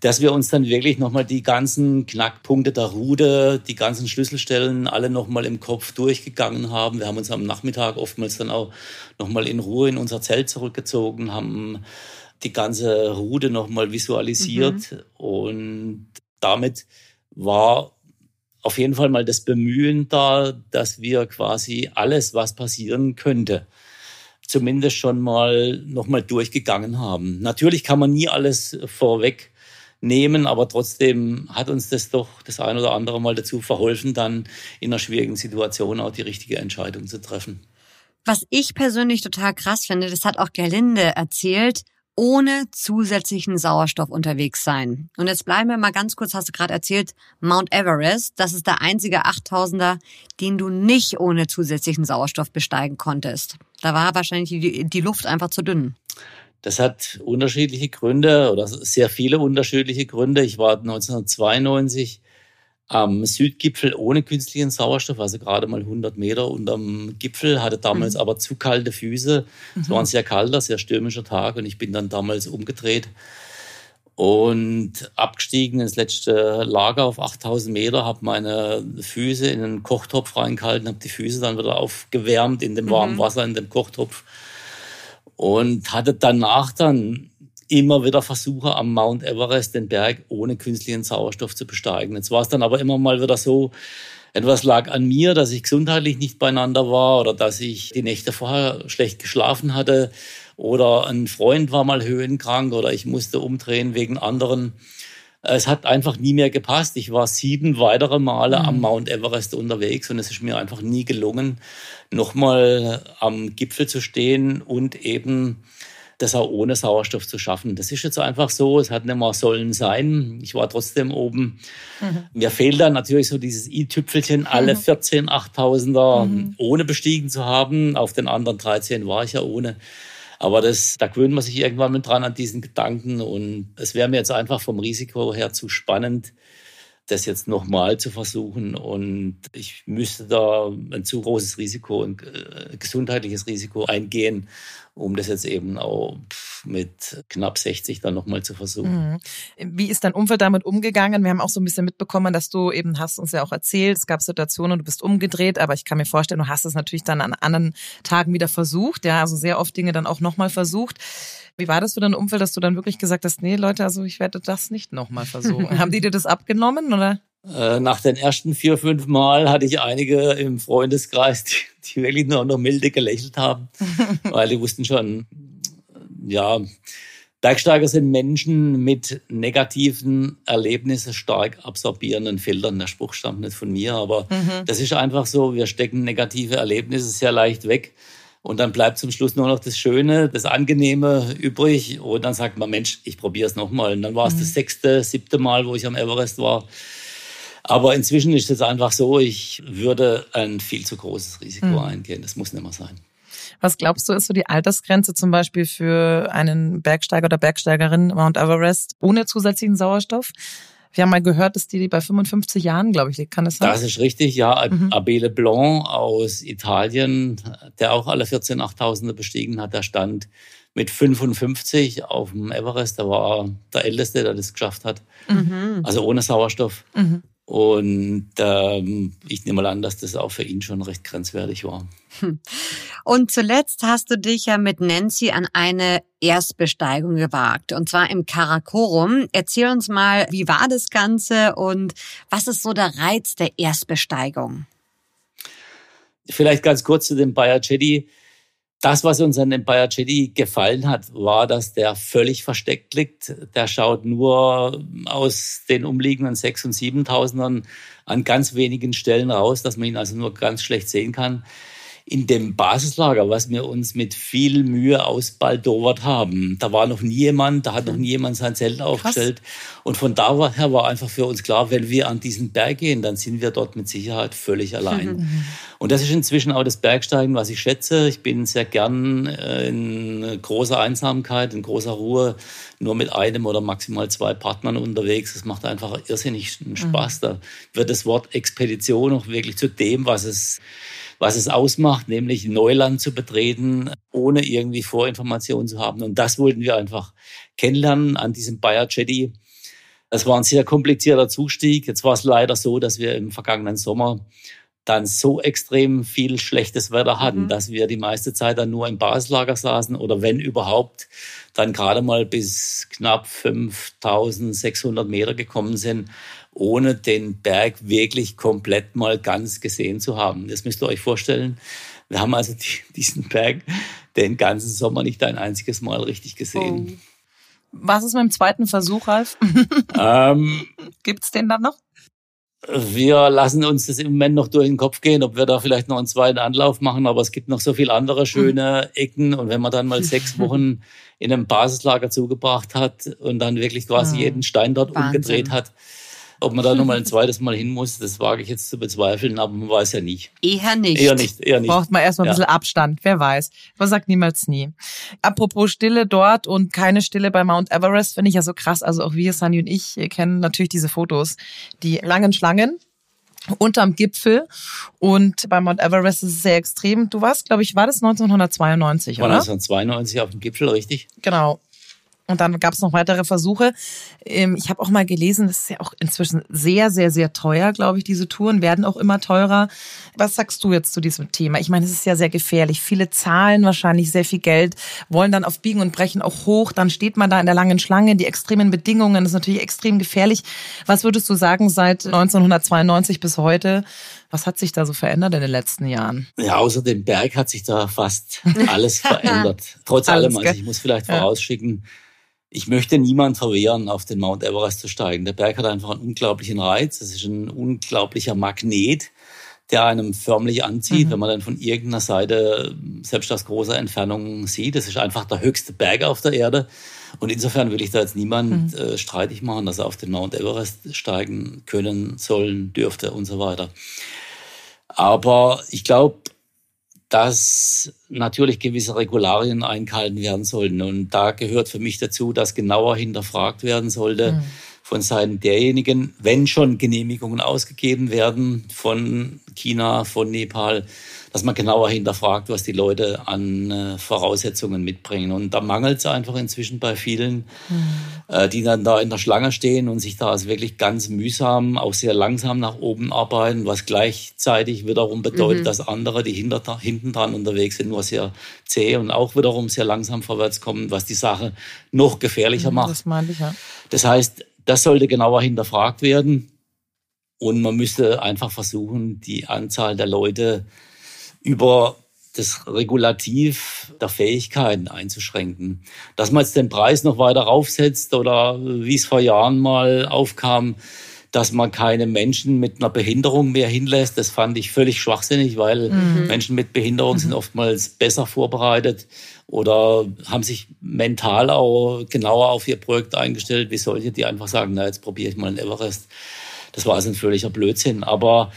dass wir uns dann wirklich nochmal die ganzen Knackpunkte der Route, die ganzen Schlüsselstellen alle nochmal im Kopf durchgegangen haben. Wir haben uns am Nachmittag oftmals dann auch nochmal in Ruhe in unser Zelt zurückgezogen, haben die ganze Route nochmal visualisiert mhm. und damit war auf jeden Fall mal das Bemühen da, dass wir quasi alles, was passieren könnte, zumindest schon mal nochmal durchgegangen haben. Natürlich kann man nie alles vorweg nehmen, aber trotzdem hat uns das doch das ein oder andere Mal dazu verholfen, dann in einer schwierigen Situation auch die richtige Entscheidung zu treffen. Was ich persönlich total krass finde, das hat auch Gerlinde erzählt, ohne zusätzlichen Sauerstoff unterwegs sein. Und jetzt bleiben wir mal ganz kurz, hast du gerade erzählt, Mount Everest, das ist der einzige 8000er, den du nicht ohne zusätzlichen Sauerstoff besteigen konntest. Da war wahrscheinlich die, die Luft einfach zu dünn. Das hat unterschiedliche Gründe oder sehr viele unterschiedliche Gründe. Ich war 1992 am Südgipfel ohne künstlichen Sauerstoff, also gerade mal 100 Meter unterm Gipfel, hatte damals mhm. aber zu kalte Füße. Es war ein mhm. sehr kalter, sehr stürmischer Tag und ich bin dann damals umgedreht und abgestiegen ins letzte Lager auf 8000 Meter, habe meine Füße in einen Kochtopf reingehalten, habe die Füße dann wieder aufgewärmt in dem warmen mhm. Wasser in dem Kochtopf und hatte danach dann immer wieder Versuche am Mount Everest, den Berg ohne künstlichen Sauerstoff zu besteigen. Jetzt war es dann aber immer mal wieder so, etwas lag an mir, dass ich gesundheitlich nicht beieinander war oder dass ich die Nächte vorher schlecht geschlafen hatte oder ein Freund war mal höhenkrank oder ich musste umdrehen wegen anderen. Es hat einfach nie mehr gepasst. Ich war sieben weitere Male mhm. am Mount Everest unterwegs und es ist mir einfach nie gelungen, nochmal am Gipfel zu stehen und eben das auch ohne Sauerstoff zu schaffen. Das ist jetzt einfach so, es hat nicht mehr sollen sein. Ich war trotzdem oben. Mhm. Mir fehlt dann natürlich so dieses i-Tüpfelchen, alle 14 mhm. 8000er mhm. ohne bestiegen zu haben. Auf den anderen 13 war ich ja ohne. Aber das, da gewöhnt man sich irgendwann mit dran an diesen Gedanken und es wäre mir jetzt einfach vom Risiko her zu spannend, das jetzt nochmal zu versuchen. Und ich müsste da ein zu großes Risiko, ein äh, gesundheitliches Risiko eingehen, um das jetzt eben auch mit knapp 60 dann nochmal zu versuchen. Mhm. Wie ist dein Umfeld damit umgegangen? Wir haben auch so ein bisschen mitbekommen, dass du eben hast uns ja auch erzählt, es gab Situationen, du bist umgedreht, aber ich kann mir vorstellen, du hast es natürlich dann an anderen Tagen wieder versucht, ja, also sehr oft Dinge dann auch nochmal versucht. Wie war das für dein Umfeld, dass du dann wirklich gesagt hast, nee, Leute, also ich werde das nicht nochmal versuchen? haben die dir das abgenommen oder? Äh, nach den ersten vier, fünf Mal hatte ich einige im Freundeskreis, die, die wirklich nur noch milde gelächelt haben, weil die wussten schon, ja, Bergsteiger sind Menschen mit negativen Erlebnissen stark absorbierenden Filtern. Der Spruch stammt nicht von mir, aber mhm. das ist einfach so. Wir stecken negative Erlebnisse sehr leicht weg. Und dann bleibt zum Schluss nur noch das Schöne, das Angenehme übrig. Und dann sagt man, Mensch, ich probiere es nochmal. Und dann war es mhm. das sechste, siebte Mal, wo ich am Everest war. Aber inzwischen ist es einfach so, ich würde ein viel zu großes Risiko mhm. eingehen. Das muss nicht mehr sein. Was glaubst du, ist so die Altersgrenze zum Beispiel für einen Bergsteiger oder Bergsteigerin Mount Everest ohne zusätzlichen Sauerstoff? Wir haben mal gehört, dass die bei 55 Jahren, glaube ich, liegt. Kann das sein? Das ist richtig, ja. Mhm. Abele Blanc aus Italien, der auch alle 14 Achttausende bestiegen hat, der stand mit 55 auf dem Everest. Der war der Älteste, der das geschafft hat. Mhm. Also ohne Sauerstoff. Mhm. Und ähm, ich nehme mal an, dass das auch für ihn schon recht grenzwertig war. Hm. Und zuletzt hast du dich ja mit Nancy an eine Erstbesteigung gewagt, und zwar im Karakorum. Erzähl uns mal, wie war das Ganze und was ist so der Reiz der Erstbesteigung? Vielleicht ganz kurz zu dem Bayer Jedi das, was uns an dem Jedi gefallen hat, war, dass der völlig versteckt liegt. Der schaut nur aus den umliegenden 6.000 und 7.000ern an ganz wenigen Stellen raus, dass man ihn also nur ganz schlecht sehen kann in dem Basislager, was wir uns mit viel Mühe ausbaldowert haben. Da war noch nie jemand, da hat noch nie jemand sein Zelt aufgestellt. Und von daher war einfach für uns klar, wenn wir an diesen Berg gehen, dann sind wir dort mit Sicherheit völlig allein. Und das ist inzwischen auch das Bergsteigen, was ich schätze. Ich bin sehr gern äh, in großer Einsamkeit, in großer Ruhe, nur mit einem oder maximal zwei Partnern unterwegs. Das macht einfach irrsinnig Spaß. Da wird das Wort Expedition auch wirklich zu dem, was es was es ausmacht, nämlich Neuland zu betreten, ohne irgendwie Vorinformationen zu haben. Und das wollten wir einfach kennenlernen an diesem Bayer Jetty. Das war ein sehr komplizierter Zustieg. Jetzt war es leider so, dass wir im vergangenen Sommer dann so extrem viel schlechtes Wetter hatten, mhm. dass wir die meiste Zeit dann nur im Basislager saßen oder wenn überhaupt, dann gerade mal bis knapp 5600 Meter gekommen sind ohne den Berg wirklich komplett mal ganz gesehen zu haben. Das müsst ihr euch vorstellen. Wir haben also diesen Berg den ganzen Sommer nicht ein einziges Mal richtig gesehen. Oh. Was ist mit dem zweiten Versuch, Ralf? Ähm, Gibt's den dann noch? Wir lassen uns das im Moment noch durch den Kopf gehen, ob wir da vielleicht noch einen zweiten Anlauf machen, aber es gibt noch so viele andere schöne Ecken und wenn man dann mal sechs Wochen in einem Basislager zugebracht hat und dann wirklich quasi jeden Stein dort Wahnsinn. umgedreht hat, ob man da nochmal ein zweites Mal hin muss, das wage ich jetzt zu bezweifeln, aber man weiß ja nie. Eher nicht. Eher nicht, eher nicht. Braucht man erstmal ein bisschen Abstand, wer weiß. Man sagt niemals nie. Apropos Stille dort und keine Stille bei Mount Everest, finde ich ja so krass. Also auch wir, Sunny und ich, kennen natürlich diese Fotos. Die langen Schlangen, unterm Gipfel und bei Mount Everest ist es sehr extrem. Du warst, glaube ich, war das 1992, war oder? 1992 auf dem Gipfel, richtig? Genau. Und dann gab es noch weitere Versuche. Ähm, ich habe auch mal gelesen, das ist ja auch inzwischen sehr, sehr, sehr teuer, glaube ich. Diese Touren werden auch immer teurer. Was sagst du jetzt zu diesem Thema? Ich meine, es ist ja sehr gefährlich. Viele zahlen wahrscheinlich sehr viel Geld, wollen dann auf Biegen und Brechen auch hoch. Dann steht man da in der langen Schlange. Die extremen Bedingungen ist natürlich extrem gefährlich. Was würdest du sagen seit 1992 bis heute? Was hat sich da so verändert in den letzten Jahren? Ja, außer dem Berg hat sich da fast alles verändert. Trotz allem, also ich muss vielleicht vorausschicken, ich möchte niemand verwehren, auf den Mount Everest zu steigen. Der Berg hat einfach einen unglaublichen Reiz. Es ist ein unglaublicher Magnet, der einem förmlich anzieht, mhm. wenn man dann von irgendeiner Seite selbst aus großer Entfernung sieht. Es ist einfach der höchste Berg auf der Erde. Und insofern will ich da jetzt niemand mhm. äh, streitig machen, dass er auf den Mount Everest steigen können, sollen, dürfte und so weiter. Aber ich glaube, dass natürlich gewisse Regularien eingehalten werden sollten. Und da gehört für mich dazu, dass genauer hinterfragt werden sollte mhm. Von Seiten derjenigen, wenn schon Genehmigungen ausgegeben werden von China, von Nepal, dass man genauer hinterfragt, was die Leute an äh, Voraussetzungen mitbringen. Und da mangelt es einfach inzwischen bei vielen, mhm. äh, die dann da in der Schlange stehen und sich da also wirklich ganz mühsam, auch sehr langsam nach oben arbeiten, was gleichzeitig wiederum bedeutet, mhm. dass andere, die hinter, hinten dran unterwegs sind, nur sehr zäh und auch wiederum sehr langsam vorwärts kommen, was die Sache noch gefährlicher mhm, macht. Das meine ich, ja. Das heißt, das sollte genauer hinterfragt werden. Und man müsste einfach versuchen, die Anzahl der Leute über das Regulativ der Fähigkeiten einzuschränken. Dass man jetzt den Preis noch weiter raufsetzt oder wie es vor Jahren mal aufkam, dass man keine Menschen mit einer Behinderung mehr hinlässt, das fand ich völlig schwachsinnig, weil mhm. Menschen mit Behinderung sind mhm. oftmals besser vorbereitet oder haben sich mental auch genauer auf ihr Projekt eingestellt, wie solche, die einfach sagen, na, jetzt probiere ich mal einen Everest. Das war also ein völliger Blödsinn. Aber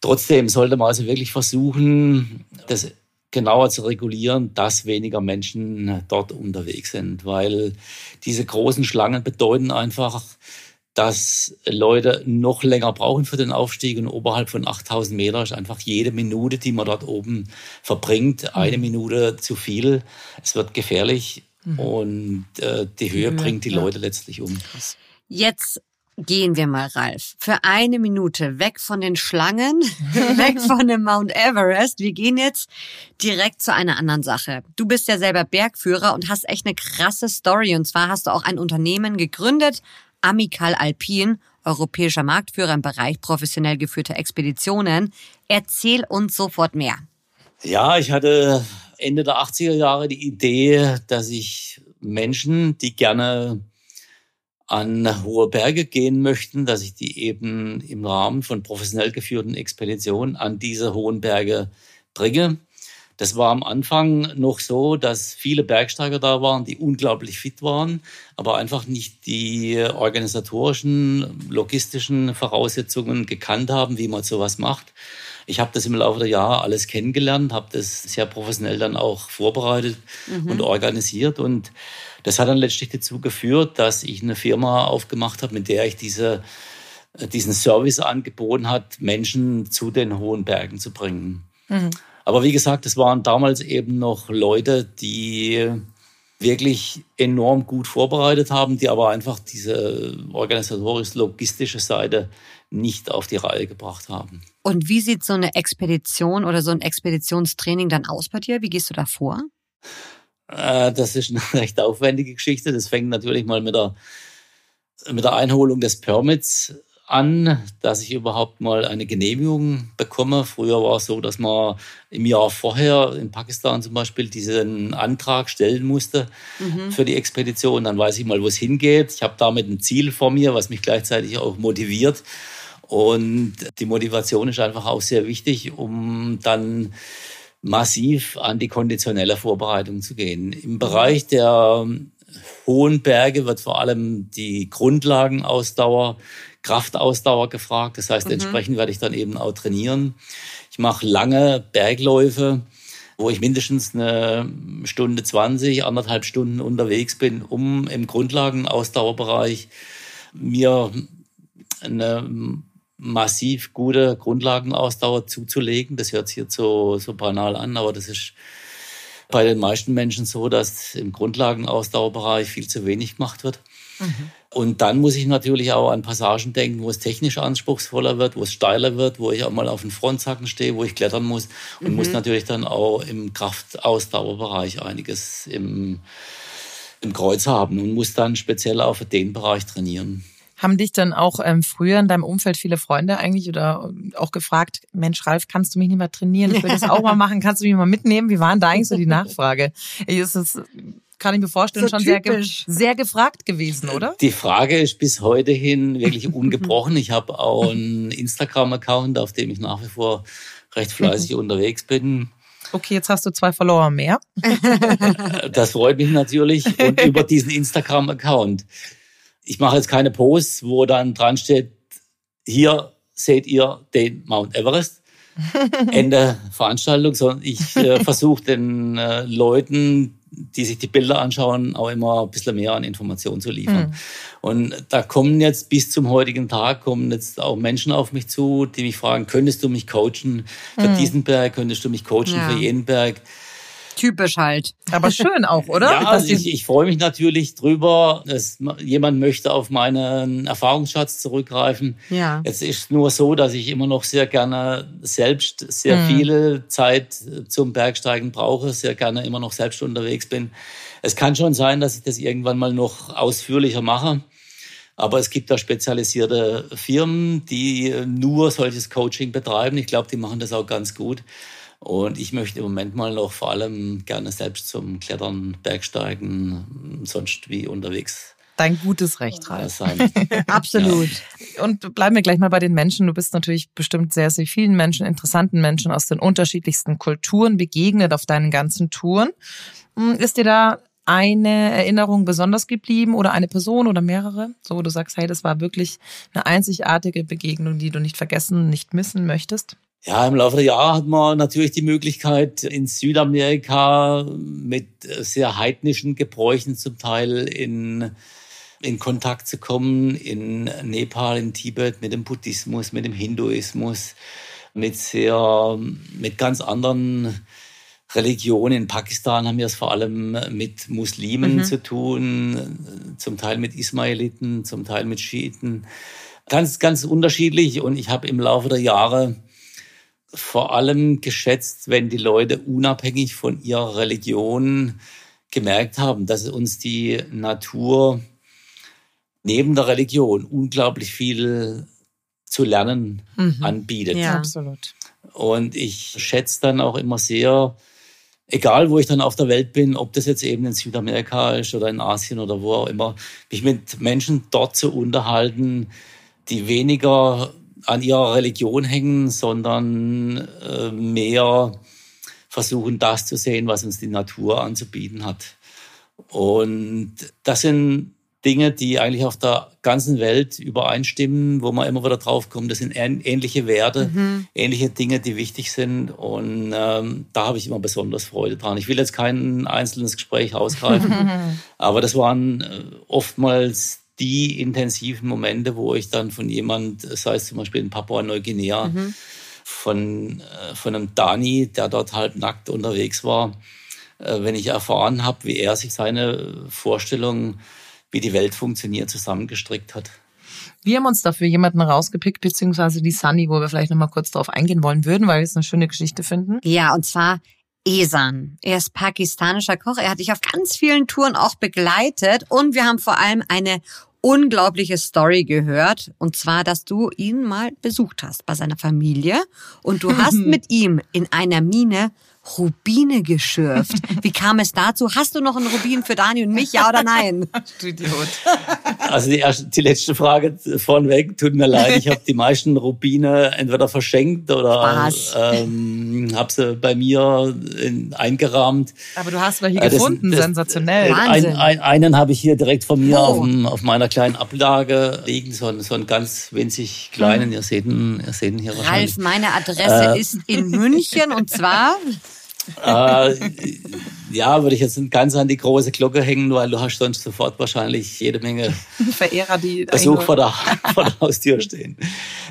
trotzdem sollte man also wirklich versuchen, das genauer zu regulieren, dass weniger Menschen dort unterwegs sind, weil diese großen Schlangen bedeuten einfach, dass Leute noch länger brauchen für den Aufstieg und oberhalb von 8000 Meter ist einfach jede Minute, die man dort oben verbringt, eine mhm. Minute zu viel. Es wird gefährlich mhm. und äh, die Höhe bringt die Leute letztlich um. Jetzt gehen wir mal, Ralf, für eine Minute weg von den Schlangen, weg von dem Mount Everest. Wir gehen jetzt direkt zu einer anderen Sache. Du bist ja selber Bergführer und hast echt eine krasse Story. Und zwar hast du auch ein Unternehmen gegründet, Amical Alpin, europäischer Marktführer im Bereich professionell geführter Expeditionen. Erzähl uns sofort mehr. Ja, ich hatte Ende der 80er Jahre die Idee, dass ich Menschen, die gerne an hohe Berge gehen möchten, dass ich die eben im Rahmen von professionell geführten Expeditionen an diese hohen Berge bringe. Das war am Anfang noch so, dass viele Bergsteiger da waren, die unglaublich fit waren, aber einfach nicht die organisatorischen, logistischen Voraussetzungen gekannt haben, wie man sowas macht. Ich habe das im Laufe der Jahre alles kennengelernt, habe das sehr professionell dann auch vorbereitet mhm. und organisiert und das hat dann letztlich dazu geführt, dass ich eine Firma aufgemacht habe, mit der ich diese, diesen Service angeboten hat, Menschen zu den hohen Bergen zu bringen. Mhm. Aber wie gesagt, es waren damals eben noch Leute, die wirklich enorm gut vorbereitet haben, die aber einfach diese organisatorisch-logistische Seite nicht auf die Reihe gebracht haben. Und wie sieht so eine Expedition oder so ein Expeditionstraining dann aus bei dir? Wie gehst du da vor? Äh, das ist eine recht aufwendige Geschichte. Das fängt natürlich mal mit der, mit der Einholung des Permits an, dass ich überhaupt mal eine Genehmigung bekomme. Früher war es so, dass man im Jahr vorher in Pakistan zum Beispiel diesen Antrag stellen musste mhm. für die Expedition. Dann weiß ich mal, wo es hingeht. Ich habe damit ein Ziel vor mir, was mich gleichzeitig auch motiviert. Und die Motivation ist einfach auch sehr wichtig, um dann massiv an die konditionelle Vorbereitung zu gehen. Im Bereich der hohen Berge wird vor allem die Grundlagenausdauer, Kraftausdauer gefragt. Das heißt, mhm. entsprechend werde ich dann eben auch trainieren. Ich mache lange Bergläufe, wo ich mindestens eine Stunde 20, anderthalb Stunden unterwegs bin, um im Grundlagenausdauerbereich mir eine massiv gute Grundlagenausdauer zuzulegen. Das hört sich jetzt so, so banal an, aber das ist bei den meisten Menschen so, dass im Grundlagenausdauerbereich viel zu wenig gemacht wird. Mhm. Und dann muss ich natürlich auch an Passagen denken, wo es technisch anspruchsvoller wird, wo es steiler wird, wo ich auch mal auf den Frontsacken stehe, wo ich klettern muss und mhm. muss natürlich dann auch im Kraftausdauerbereich einiges im, im Kreuz haben und muss dann speziell auch für den Bereich trainieren. Haben dich dann auch ähm, früher in deinem Umfeld viele Freunde eigentlich oder auch gefragt, Mensch, Ralf, kannst du mich nicht mal trainieren? Ich will das auch mal machen. Kannst du mich mal mitnehmen? Wie waren da eigentlich so die Nachfrage? Ist es, kann ich mir vorstellen, so schon sehr, sehr gefragt gewesen, oder? Die Frage ist bis heute hin wirklich ungebrochen. Ich habe auch einen Instagram-Account, auf dem ich nach wie vor recht fleißig unterwegs bin. Okay, jetzt hast du zwei Follower mehr. Das freut mich natürlich. Und über diesen Instagram-Account ich mache jetzt keine Posts, wo dann dran steht, hier seht ihr den Mount Everest. Ende Veranstaltung, sondern ich äh, versuche den äh, Leuten die sich die Bilder anschauen, auch immer ein bisschen mehr an Informationen zu liefern. Mhm. Und da kommen jetzt bis zum heutigen Tag, kommen jetzt auch Menschen auf mich zu, die mich fragen, könntest du mich coachen für mhm. diesen Berg, könntest du mich coachen ja. für jenen Berg? Typisch halt. Aber schön auch, oder? ja, also ich, ich freue mich natürlich drüber, dass jemand möchte auf meinen Erfahrungsschatz zurückgreifen. Ja. Es ist nur so, dass ich immer noch sehr gerne selbst sehr mhm. viel Zeit zum Bergsteigen brauche, sehr gerne immer noch selbst unterwegs bin. Es kann schon sein, dass ich das irgendwann mal noch ausführlicher mache. Aber es gibt da spezialisierte Firmen, die nur solches Coaching betreiben. Ich glaube, die machen das auch ganz gut. Und ich möchte im Moment mal noch vor allem gerne selbst zum Klettern, Bergsteigen, sonst wie unterwegs Dein gutes Recht, Ralf. Absolut. Ja. Und bleiben wir gleich mal bei den Menschen. Du bist natürlich bestimmt sehr, sehr vielen Menschen, interessanten Menschen aus den unterschiedlichsten Kulturen begegnet auf deinen ganzen Touren. Hm, ist dir da eine Erinnerung besonders geblieben oder eine Person oder mehrere? So, wo du sagst, hey, das war wirklich eine einzigartige Begegnung, die du nicht vergessen, nicht missen möchtest? Ja, im Laufe der Jahre hat man natürlich die Möglichkeit, in Südamerika mit sehr heidnischen Gebräuchen zum Teil in, in Kontakt zu kommen, in Nepal, in Tibet, mit dem Buddhismus, mit dem Hinduismus, mit sehr, mit ganz anderen Religionen. In Pakistan haben wir es vor allem mit Muslimen mhm. zu tun, zum Teil mit Ismailiten, zum Teil mit Schiiten. Ganz, ganz unterschiedlich. Und ich habe im Laufe der Jahre vor allem geschätzt, wenn die Leute unabhängig von ihrer Religion gemerkt haben, dass uns die Natur neben der Religion unglaublich viel zu lernen mhm. anbietet. Ja, absolut. Und ich schätze dann auch immer sehr, egal wo ich dann auf der Welt bin, ob das jetzt eben in Südamerika ist oder in Asien oder wo auch immer, mich mit Menschen dort zu unterhalten, die weniger an ihrer Religion hängen, sondern äh, mehr versuchen, das zu sehen, was uns die Natur anzubieten hat. Und das sind Dinge, die eigentlich auf der ganzen Welt übereinstimmen, wo man immer wieder drauf kommt. Das sind ähnliche Werte, mhm. ähnliche Dinge, die wichtig sind. Und ähm, da habe ich immer besonders Freude dran. Ich will jetzt kein einzelnes Gespräch ausgreifen, aber das waren äh, oftmals die intensiven Momente, wo ich dann von jemand, sei es zum Beispiel in Papua-Neuguinea, mhm. von, äh, von einem Dani, der dort halb nackt unterwegs war, äh, wenn ich erfahren habe, wie er sich seine Vorstellung, wie die Welt funktioniert, zusammengestrickt hat. Wir haben uns dafür jemanden rausgepickt, beziehungsweise die Sunny, wo wir vielleicht nochmal kurz darauf eingehen wollen würden, weil wir es eine schöne Geschichte finden. Ja, und zwar Esan. Er ist pakistanischer Koch. Er hat dich auf ganz vielen Touren auch begleitet und wir haben vor allem eine unglaubliche Story gehört. Und zwar, dass du ihn mal besucht hast bei seiner Familie und du hast mit ihm in einer Mine Rubine geschürft. Wie kam es dazu? Hast du noch einen Rubin für Dani und mich, ja oder nein? Du Idiot. Also die, erste, die letzte Frage vorneweg, tut mir leid, ich habe die meisten Rubine entweder verschenkt oder ähm, habe sie bei mir in, eingerahmt. Aber du hast welche äh, gefunden, das, sensationell. Ein, ein, einen habe ich hier direkt von mir oh. auf, auf, meiner kleinen Ablage liegen, so, einen, so einen ganz winzig kleinen, hm. ihr seht ihn, ihr seht ihn hier Ralf, wahrscheinlich. Ralf, meine Adresse äh, ist in München und zwar äh, ja, würde ich jetzt ganz an die große Glocke hängen, weil du hast sonst sofort wahrscheinlich jede Menge Verehrer, die Besuch vor der, vor der Haustür stehen.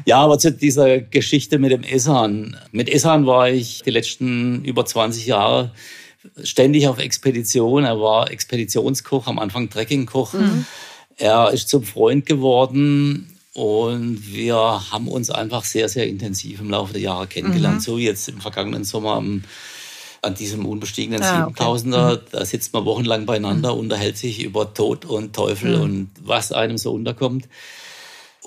Ja, aber zu dieser Geschichte mit dem Essan. Mit Essan war ich die letzten über 20 Jahre ständig auf Expedition. Er war Expeditionskoch, am Anfang Trekkingkoch. Mhm. Er ist zum Freund geworden und wir haben uns einfach sehr, sehr intensiv im Laufe der Jahre kennengelernt. Mhm. So wie jetzt im vergangenen Sommer am an diesem unbestiegenen ah, 7000er, okay. Mhm. da sitzt man wochenlang beieinander, mhm. unterhält sich über Tod und Teufel mhm. und was einem so unterkommt.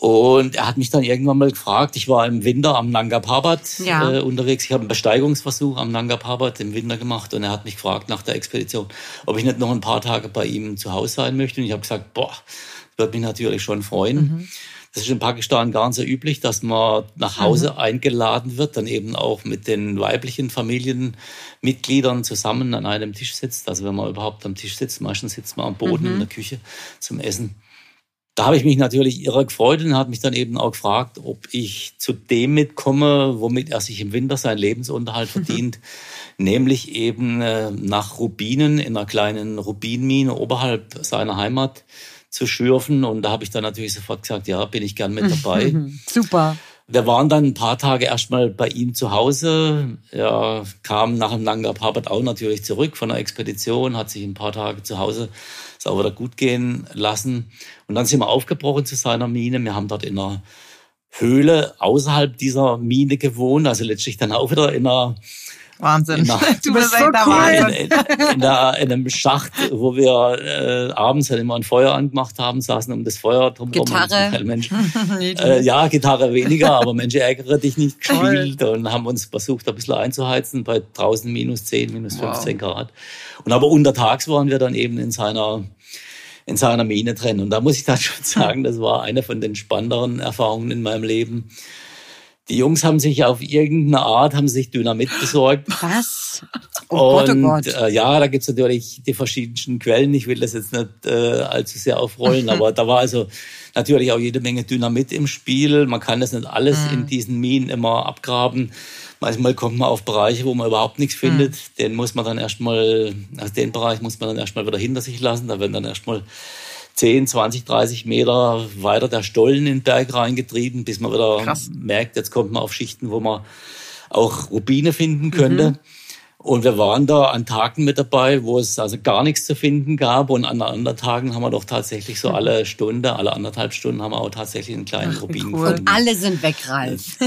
Und er hat mich dann irgendwann mal gefragt, ich war im Winter am Nanga Parbat ja. äh, unterwegs, ich habe einen Besteigungsversuch am Nanga Parbat im Winter gemacht und er hat mich gefragt nach der Expedition, ob ich nicht noch ein paar Tage bei ihm zu Hause sein möchte. Und ich habe gesagt, boah, das würde mich natürlich schon freuen. Mhm. Das ist in Pakistan gar nicht so üblich, dass man nach Hause mhm. eingeladen wird, dann eben auch mit den weiblichen Familienmitgliedern zusammen an einem Tisch sitzt. Also wenn man überhaupt am Tisch sitzt, meistens sitzt man am Boden mhm. in der Küche zum Essen. da habe ich mich natürlich irre gefreut und hat mich dann eben auch gefragt, ob ich zu dem mitkomme, womit er sich im Winter seinen Lebensunterhalt verdient, nämlich eben äh, nach Rubinen in einer kleinen Rubinmine oberhalb seiner Heimat zu schürfen. Und da habe ich dann natürlich sofort gesagt, ja, bin ich gern mit dabei. Super. Wir waren dann ein paar Tage erstmal bei ihm zu Hause. Er kam nach dem Nanga Parbat auch natürlich zurück von der Expedition, hat sich ein paar Tage zu Hause sauber wieder gut gehen lassen. Und dann sind wir aufgebrochen zu seiner Mine. Wir haben dort in einer Höhle außerhalb dieser Mine gewohnt, also letztlich dann auch wieder in einer Wahnsinn. In einer, du bist so cool. In, in, in, der, in, einem Schacht, wo wir äh, abends halt immer ein Feuer angemacht haben, saßen um das Feuer drumherum. Gitarre. Mensch, äh, ja, Gitarre weniger, aber Mensch, ärgere dich nicht gespielt und haben uns versucht, ein bisschen einzuheizen bei draußen minus 10, minus 15 wow. Grad. Und aber untertags waren wir dann eben in seiner in seiner Mine drin. Und da muss ich dann schon sagen, das war eine von den spannenderen Erfahrungen in meinem Leben die Jungs haben sich auf irgendeine Art, haben sich Dynamit besorgt. Was? Oh Gott, oh Gott. Äh, ja, da gibt's natürlich die verschiedensten Quellen. Ich will das jetzt nicht äh, allzu sehr aufrollen, aber da war also natürlich auch jede Menge Dynamit im Spiel. Man kann das nicht alles mhm. in diesen Minen immer abgraben. Manchmal kommt man auf Bereiche, wo man überhaupt nichts findet. Mhm. Den muss man dann erstmal, also den Bereich muss man dann erstmal wieder hinter sich lassen. Da werden dann erstmal 10, 20, 30 Meter weiter der Stollen in den Berg reingetrieben, bis man wieder Krass. merkt, jetzt kommt man auf Schichten, wo man auch Rubine finden könnte. Mhm. Und wir waren da an Tagen mit dabei, wo es also gar nichts zu finden gab. Und an anderen Tagen haben wir doch tatsächlich so alle Stunde, alle anderthalb Stunden haben wir auch tatsächlich einen kleinen Ach, Rubin cool. gefunden. Und alle sind weg, Ralf.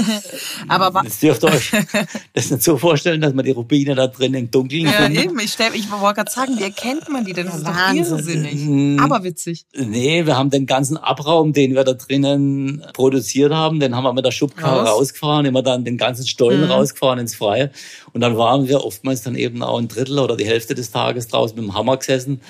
Aber das dürft ihr euch das nicht so vorstellen, dass man die Rubine da drin im Dunkeln ja, findet. Eben. Ich, stell, ich wollte gerade sagen, wie erkennt man die denn? Das ist doch irrsinnig. Aber witzig. Nee, wir haben den ganzen Abraum, den wir da drinnen produziert haben, den haben wir mit der Schubkarre rausgefahren, immer dann den ganzen Stollen mhm. rausgefahren ins Freie. Und dann waren wir oftmals dann eben auch ein Drittel oder die Hälfte des Tages draußen mit dem Hammer gesessen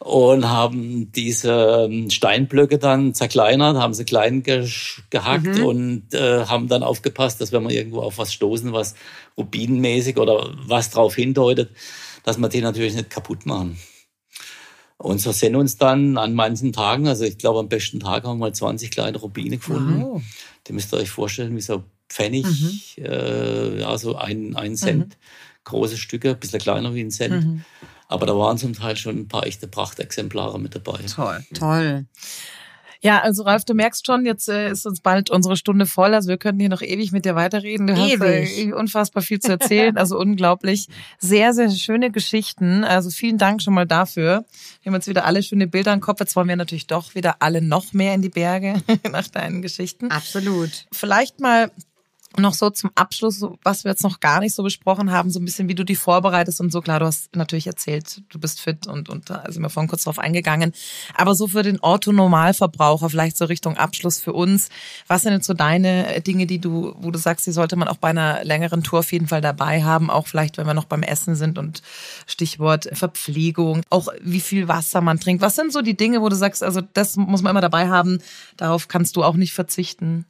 und haben diese ähm, Steinblöcke dann zerkleinert, haben sie klein ge gehackt mhm. und äh, haben dann aufgepasst, dass wenn wir irgendwo auf was stoßen, was rubinenmäßig oder was drauf hindeutet, dass wir die natürlich nicht kaputt machen. Und so sind uns dann an manchen Tagen, also ich glaube am besten Tag haben wir mal 20 kleine Rubine gefunden. Wow. Die müsst ihr euch vorstellen, wie so Pfennig, mhm. äh, ja, so ein, ein Cent mhm. große Stücke, ein bisschen kleiner wie ein Cent. Mhm. Aber da waren zum Teil schon ein paar echte Prachtexemplare mit dabei. Toll, toll. Ja, also Ralf, du merkst schon, jetzt äh, ist uns bald unsere Stunde voll. Also wir könnten hier noch ewig mit dir weiterreden. Du ewig. hast äh, unfassbar viel zu erzählen. Also unglaublich. Sehr, sehr schöne Geschichten. Also vielen Dank schon mal dafür. Wir haben jetzt wieder alle schöne Bilder im Kopf. Jetzt wollen wir natürlich doch wieder alle noch mehr in die Berge nach deinen Geschichten. Absolut. Vielleicht mal noch so zum Abschluss, was wir jetzt noch gar nicht so besprochen haben, so ein bisschen, wie du die vorbereitest und so. Klar, du hast natürlich erzählt, du bist fit und, und da sind wir vorhin kurz drauf eingegangen. Aber so für den Orthonormalverbraucher, vielleicht so Richtung Abschluss für uns, was sind jetzt so deine Dinge, die du, wo du sagst, die sollte man auch bei einer längeren Tour auf jeden Fall dabei haben, auch vielleicht, wenn wir noch beim Essen sind und Stichwort Verpflegung, auch wie viel Wasser man trinkt. Was sind so die Dinge, wo du sagst, also das muss man immer dabei haben, darauf kannst du auch nicht verzichten?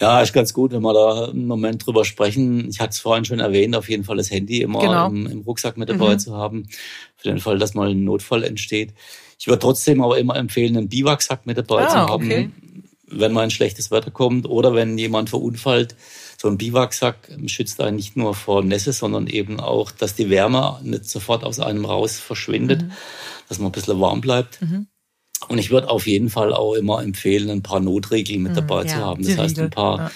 Ja, ist ganz gut, wenn wir da einen Moment drüber sprechen. Ich hatte es vorhin schon erwähnt, auf jeden Fall das Handy immer genau. im, im, Rucksack mit dabei mhm. zu haben, für den Fall, dass mal ein Notfall entsteht. Ich würde trotzdem aber immer empfehlen, einen Biwaksack mit dabei ah, zu haben, okay. wenn mal ein schlechtes Wetter kommt oder wenn jemand verunfallt. So ein Biwaksack schützt einen nicht nur vor Nässe, sondern eben auch, dass die Wärme nicht sofort aus einem raus verschwindet, mhm. dass man ein bisschen warm bleibt. Mhm. Und ich würde auf jeden Fall auch immer empfehlen, ein paar Notriegel mit hm, dabei ja, zu haben. Das heißt, ein paar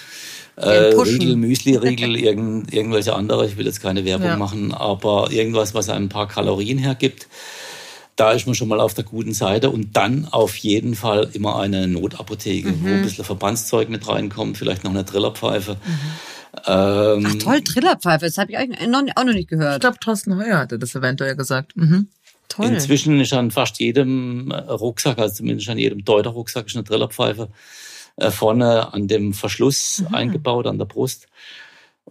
ja. äh, Riegel, Müsli-Riegel, irgend, irgendwelche andere. Ich will jetzt keine Werbung ja. machen, aber irgendwas, was einem ein paar Kalorien hergibt. Da ist man schon mal auf der guten Seite und dann auf jeden Fall immer eine Notapotheke, mhm. wo ein bisschen Verbandszeug mit reinkommt, vielleicht noch eine Trillerpfeife. Mhm. Ähm, Ach toll, Trillerpfeife, das habe ich auch noch nicht gehört. Ich glaube, Thorsten Heuer hatte das eventuell gesagt. Mhm. Toll. Inzwischen ist an fast jedem Rucksack, also zumindest an jedem Deuter-Rucksack, ist eine Trillerpfeife äh, vorne an dem Verschluss mhm. eingebaut, an der Brust.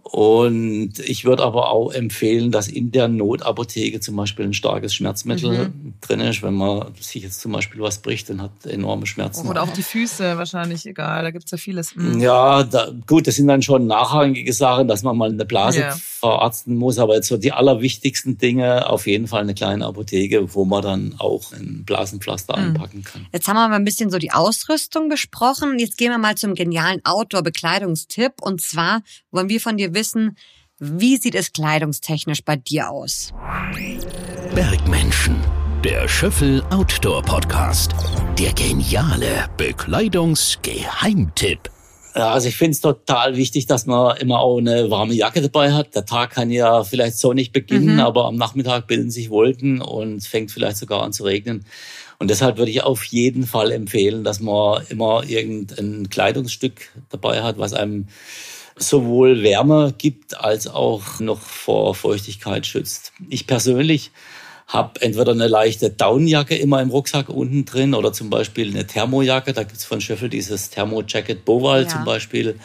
Und ich würde aber auch empfehlen, dass in der Notapotheke zum Beispiel ein starkes Schmerzmittel mhm. drin ist, wenn man sich jetzt zum Beispiel was bricht und hat enorme Schmerzen. Oder auch die Füße wahrscheinlich, egal, da gibt's ja vieles. Mhm. Ja, da, gut, das sind dann schon nachrangige Sachen, dass man mal eine Blase ja verarzten muss. Aber jetzt so die allerwichtigsten Dinge auf jeden Fall eine kleine Apotheke, wo man dann auch ein Blasenpflaster mhm. einpacken kann. Jetzt haben wir mal ein bisschen so die Ausrüstung besprochen. Jetzt gehen wir mal zum genialen Outdoor-Bekleidungstipp. Und zwar wollen wir von dir wissen, wie sieht es kleidungstechnisch bei dir aus? Bergmenschen, der Schöffel Outdoor Podcast. Der geniale Bekleidungsgeheimtipp. Ja, also ich finde es total wichtig, dass man immer auch eine warme Jacke dabei hat. Der Tag kann ja vielleicht so nicht beginnen, mhm. aber am Nachmittag bilden sich Wolken und es fängt vielleicht sogar an zu regnen. Und deshalb würde ich auf jeden Fall empfehlen, dass man immer irgendein Kleidungsstück dabei hat, was einem sowohl Wärme gibt als auch noch vor Feuchtigkeit schützt. Ich persönlich habe entweder eine leichte Downjacke immer im Rucksack unten drin oder zum Beispiel eine Thermojacke. Da gibt's von Schöffel dieses Thermo-Jacket Boval ja. zum Beispiel.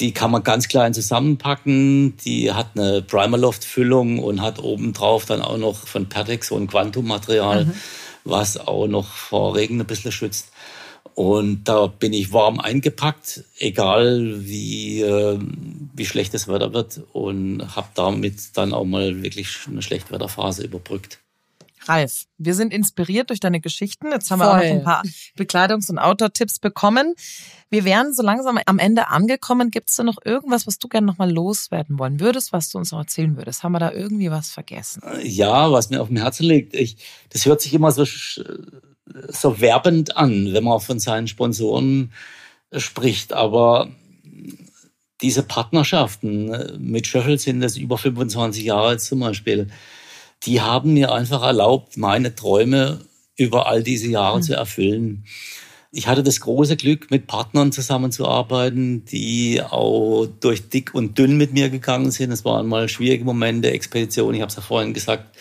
Die kann man ganz klein zusammenpacken. Die hat eine Primaloft-Füllung und hat obendrauf dann auch noch von Pertex so ein Quantum-Material, mhm. was auch noch vor Regen ein bisschen schützt. Und da bin ich warm eingepackt, egal wie, äh, wie schlecht das Wetter wird und habe damit dann auch mal wirklich eine Schlechtwetterphase überbrückt. Ralf, wir sind inspiriert durch deine Geschichten. Jetzt haben Voll. wir auch noch ein paar Bekleidungs- und Outdoor-Tipps bekommen. Wir wären so langsam am Ende angekommen. Gibt es da noch irgendwas, was du gerne noch mal loswerden wollen würdest, was du uns noch erzählen würdest? Haben wir da irgendwie was vergessen? Ja, was mir auf dem Herzen liegt. Ich, das hört sich immer so so werbend an, wenn man von seinen Sponsoren spricht. Aber diese Partnerschaften äh, mit Schöffel sind das über 25 Jahre zum Beispiel, die haben mir einfach erlaubt, meine Träume über all diese Jahre mhm. zu erfüllen. Ich hatte das große Glück, mit Partnern zusammenzuarbeiten, die auch durch dick und dünn mit mir gegangen sind. Es waren mal schwierige Momente, Expeditionen, ich habe es ja vorhin gesagt,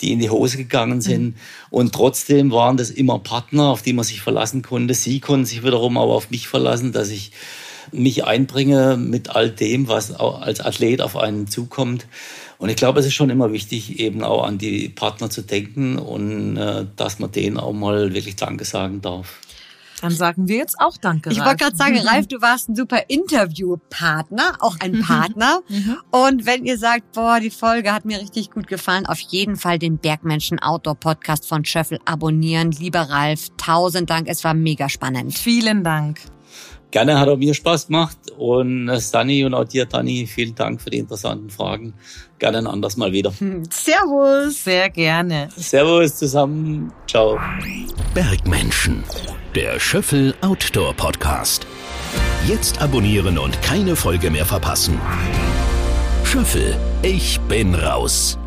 die in die Hose gegangen sind. Mhm. Und trotzdem waren das immer Partner, auf die man sich verlassen konnte. Sie konnten sich wiederum auch auf mich verlassen, dass ich mich einbringe mit all dem, was als Athlet auf einen zukommt. Und ich glaube, es ist schon immer wichtig, eben auch an die Partner zu denken und äh, dass man denen auch mal wirklich Danke sagen darf. Dann sagen wir jetzt auch Danke. Ich wollte gerade sagen, Ralf, du warst ein super Interviewpartner, auch ein Partner. Mhm. Und wenn ihr sagt, boah, die Folge hat mir richtig gut gefallen, auf jeden Fall den Bergmenschen Outdoor Podcast von Schöffel abonnieren. Lieber Ralf, tausend Dank, es war mega spannend. Vielen Dank. Gerne, hat auch mir Spaß gemacht. Und Stani und auch dir, Dani, vielen Dank für die interessanten Fragen. Gerne ein anderes Mal wieder. Servus. Sehr gerne. Servus zusammen. Ciao. Bergmenschen der Schöffel Outdoor Podcast. Jetzt abonnieren und keine Folge mehr verpassen. Schöffel, ich bin raus.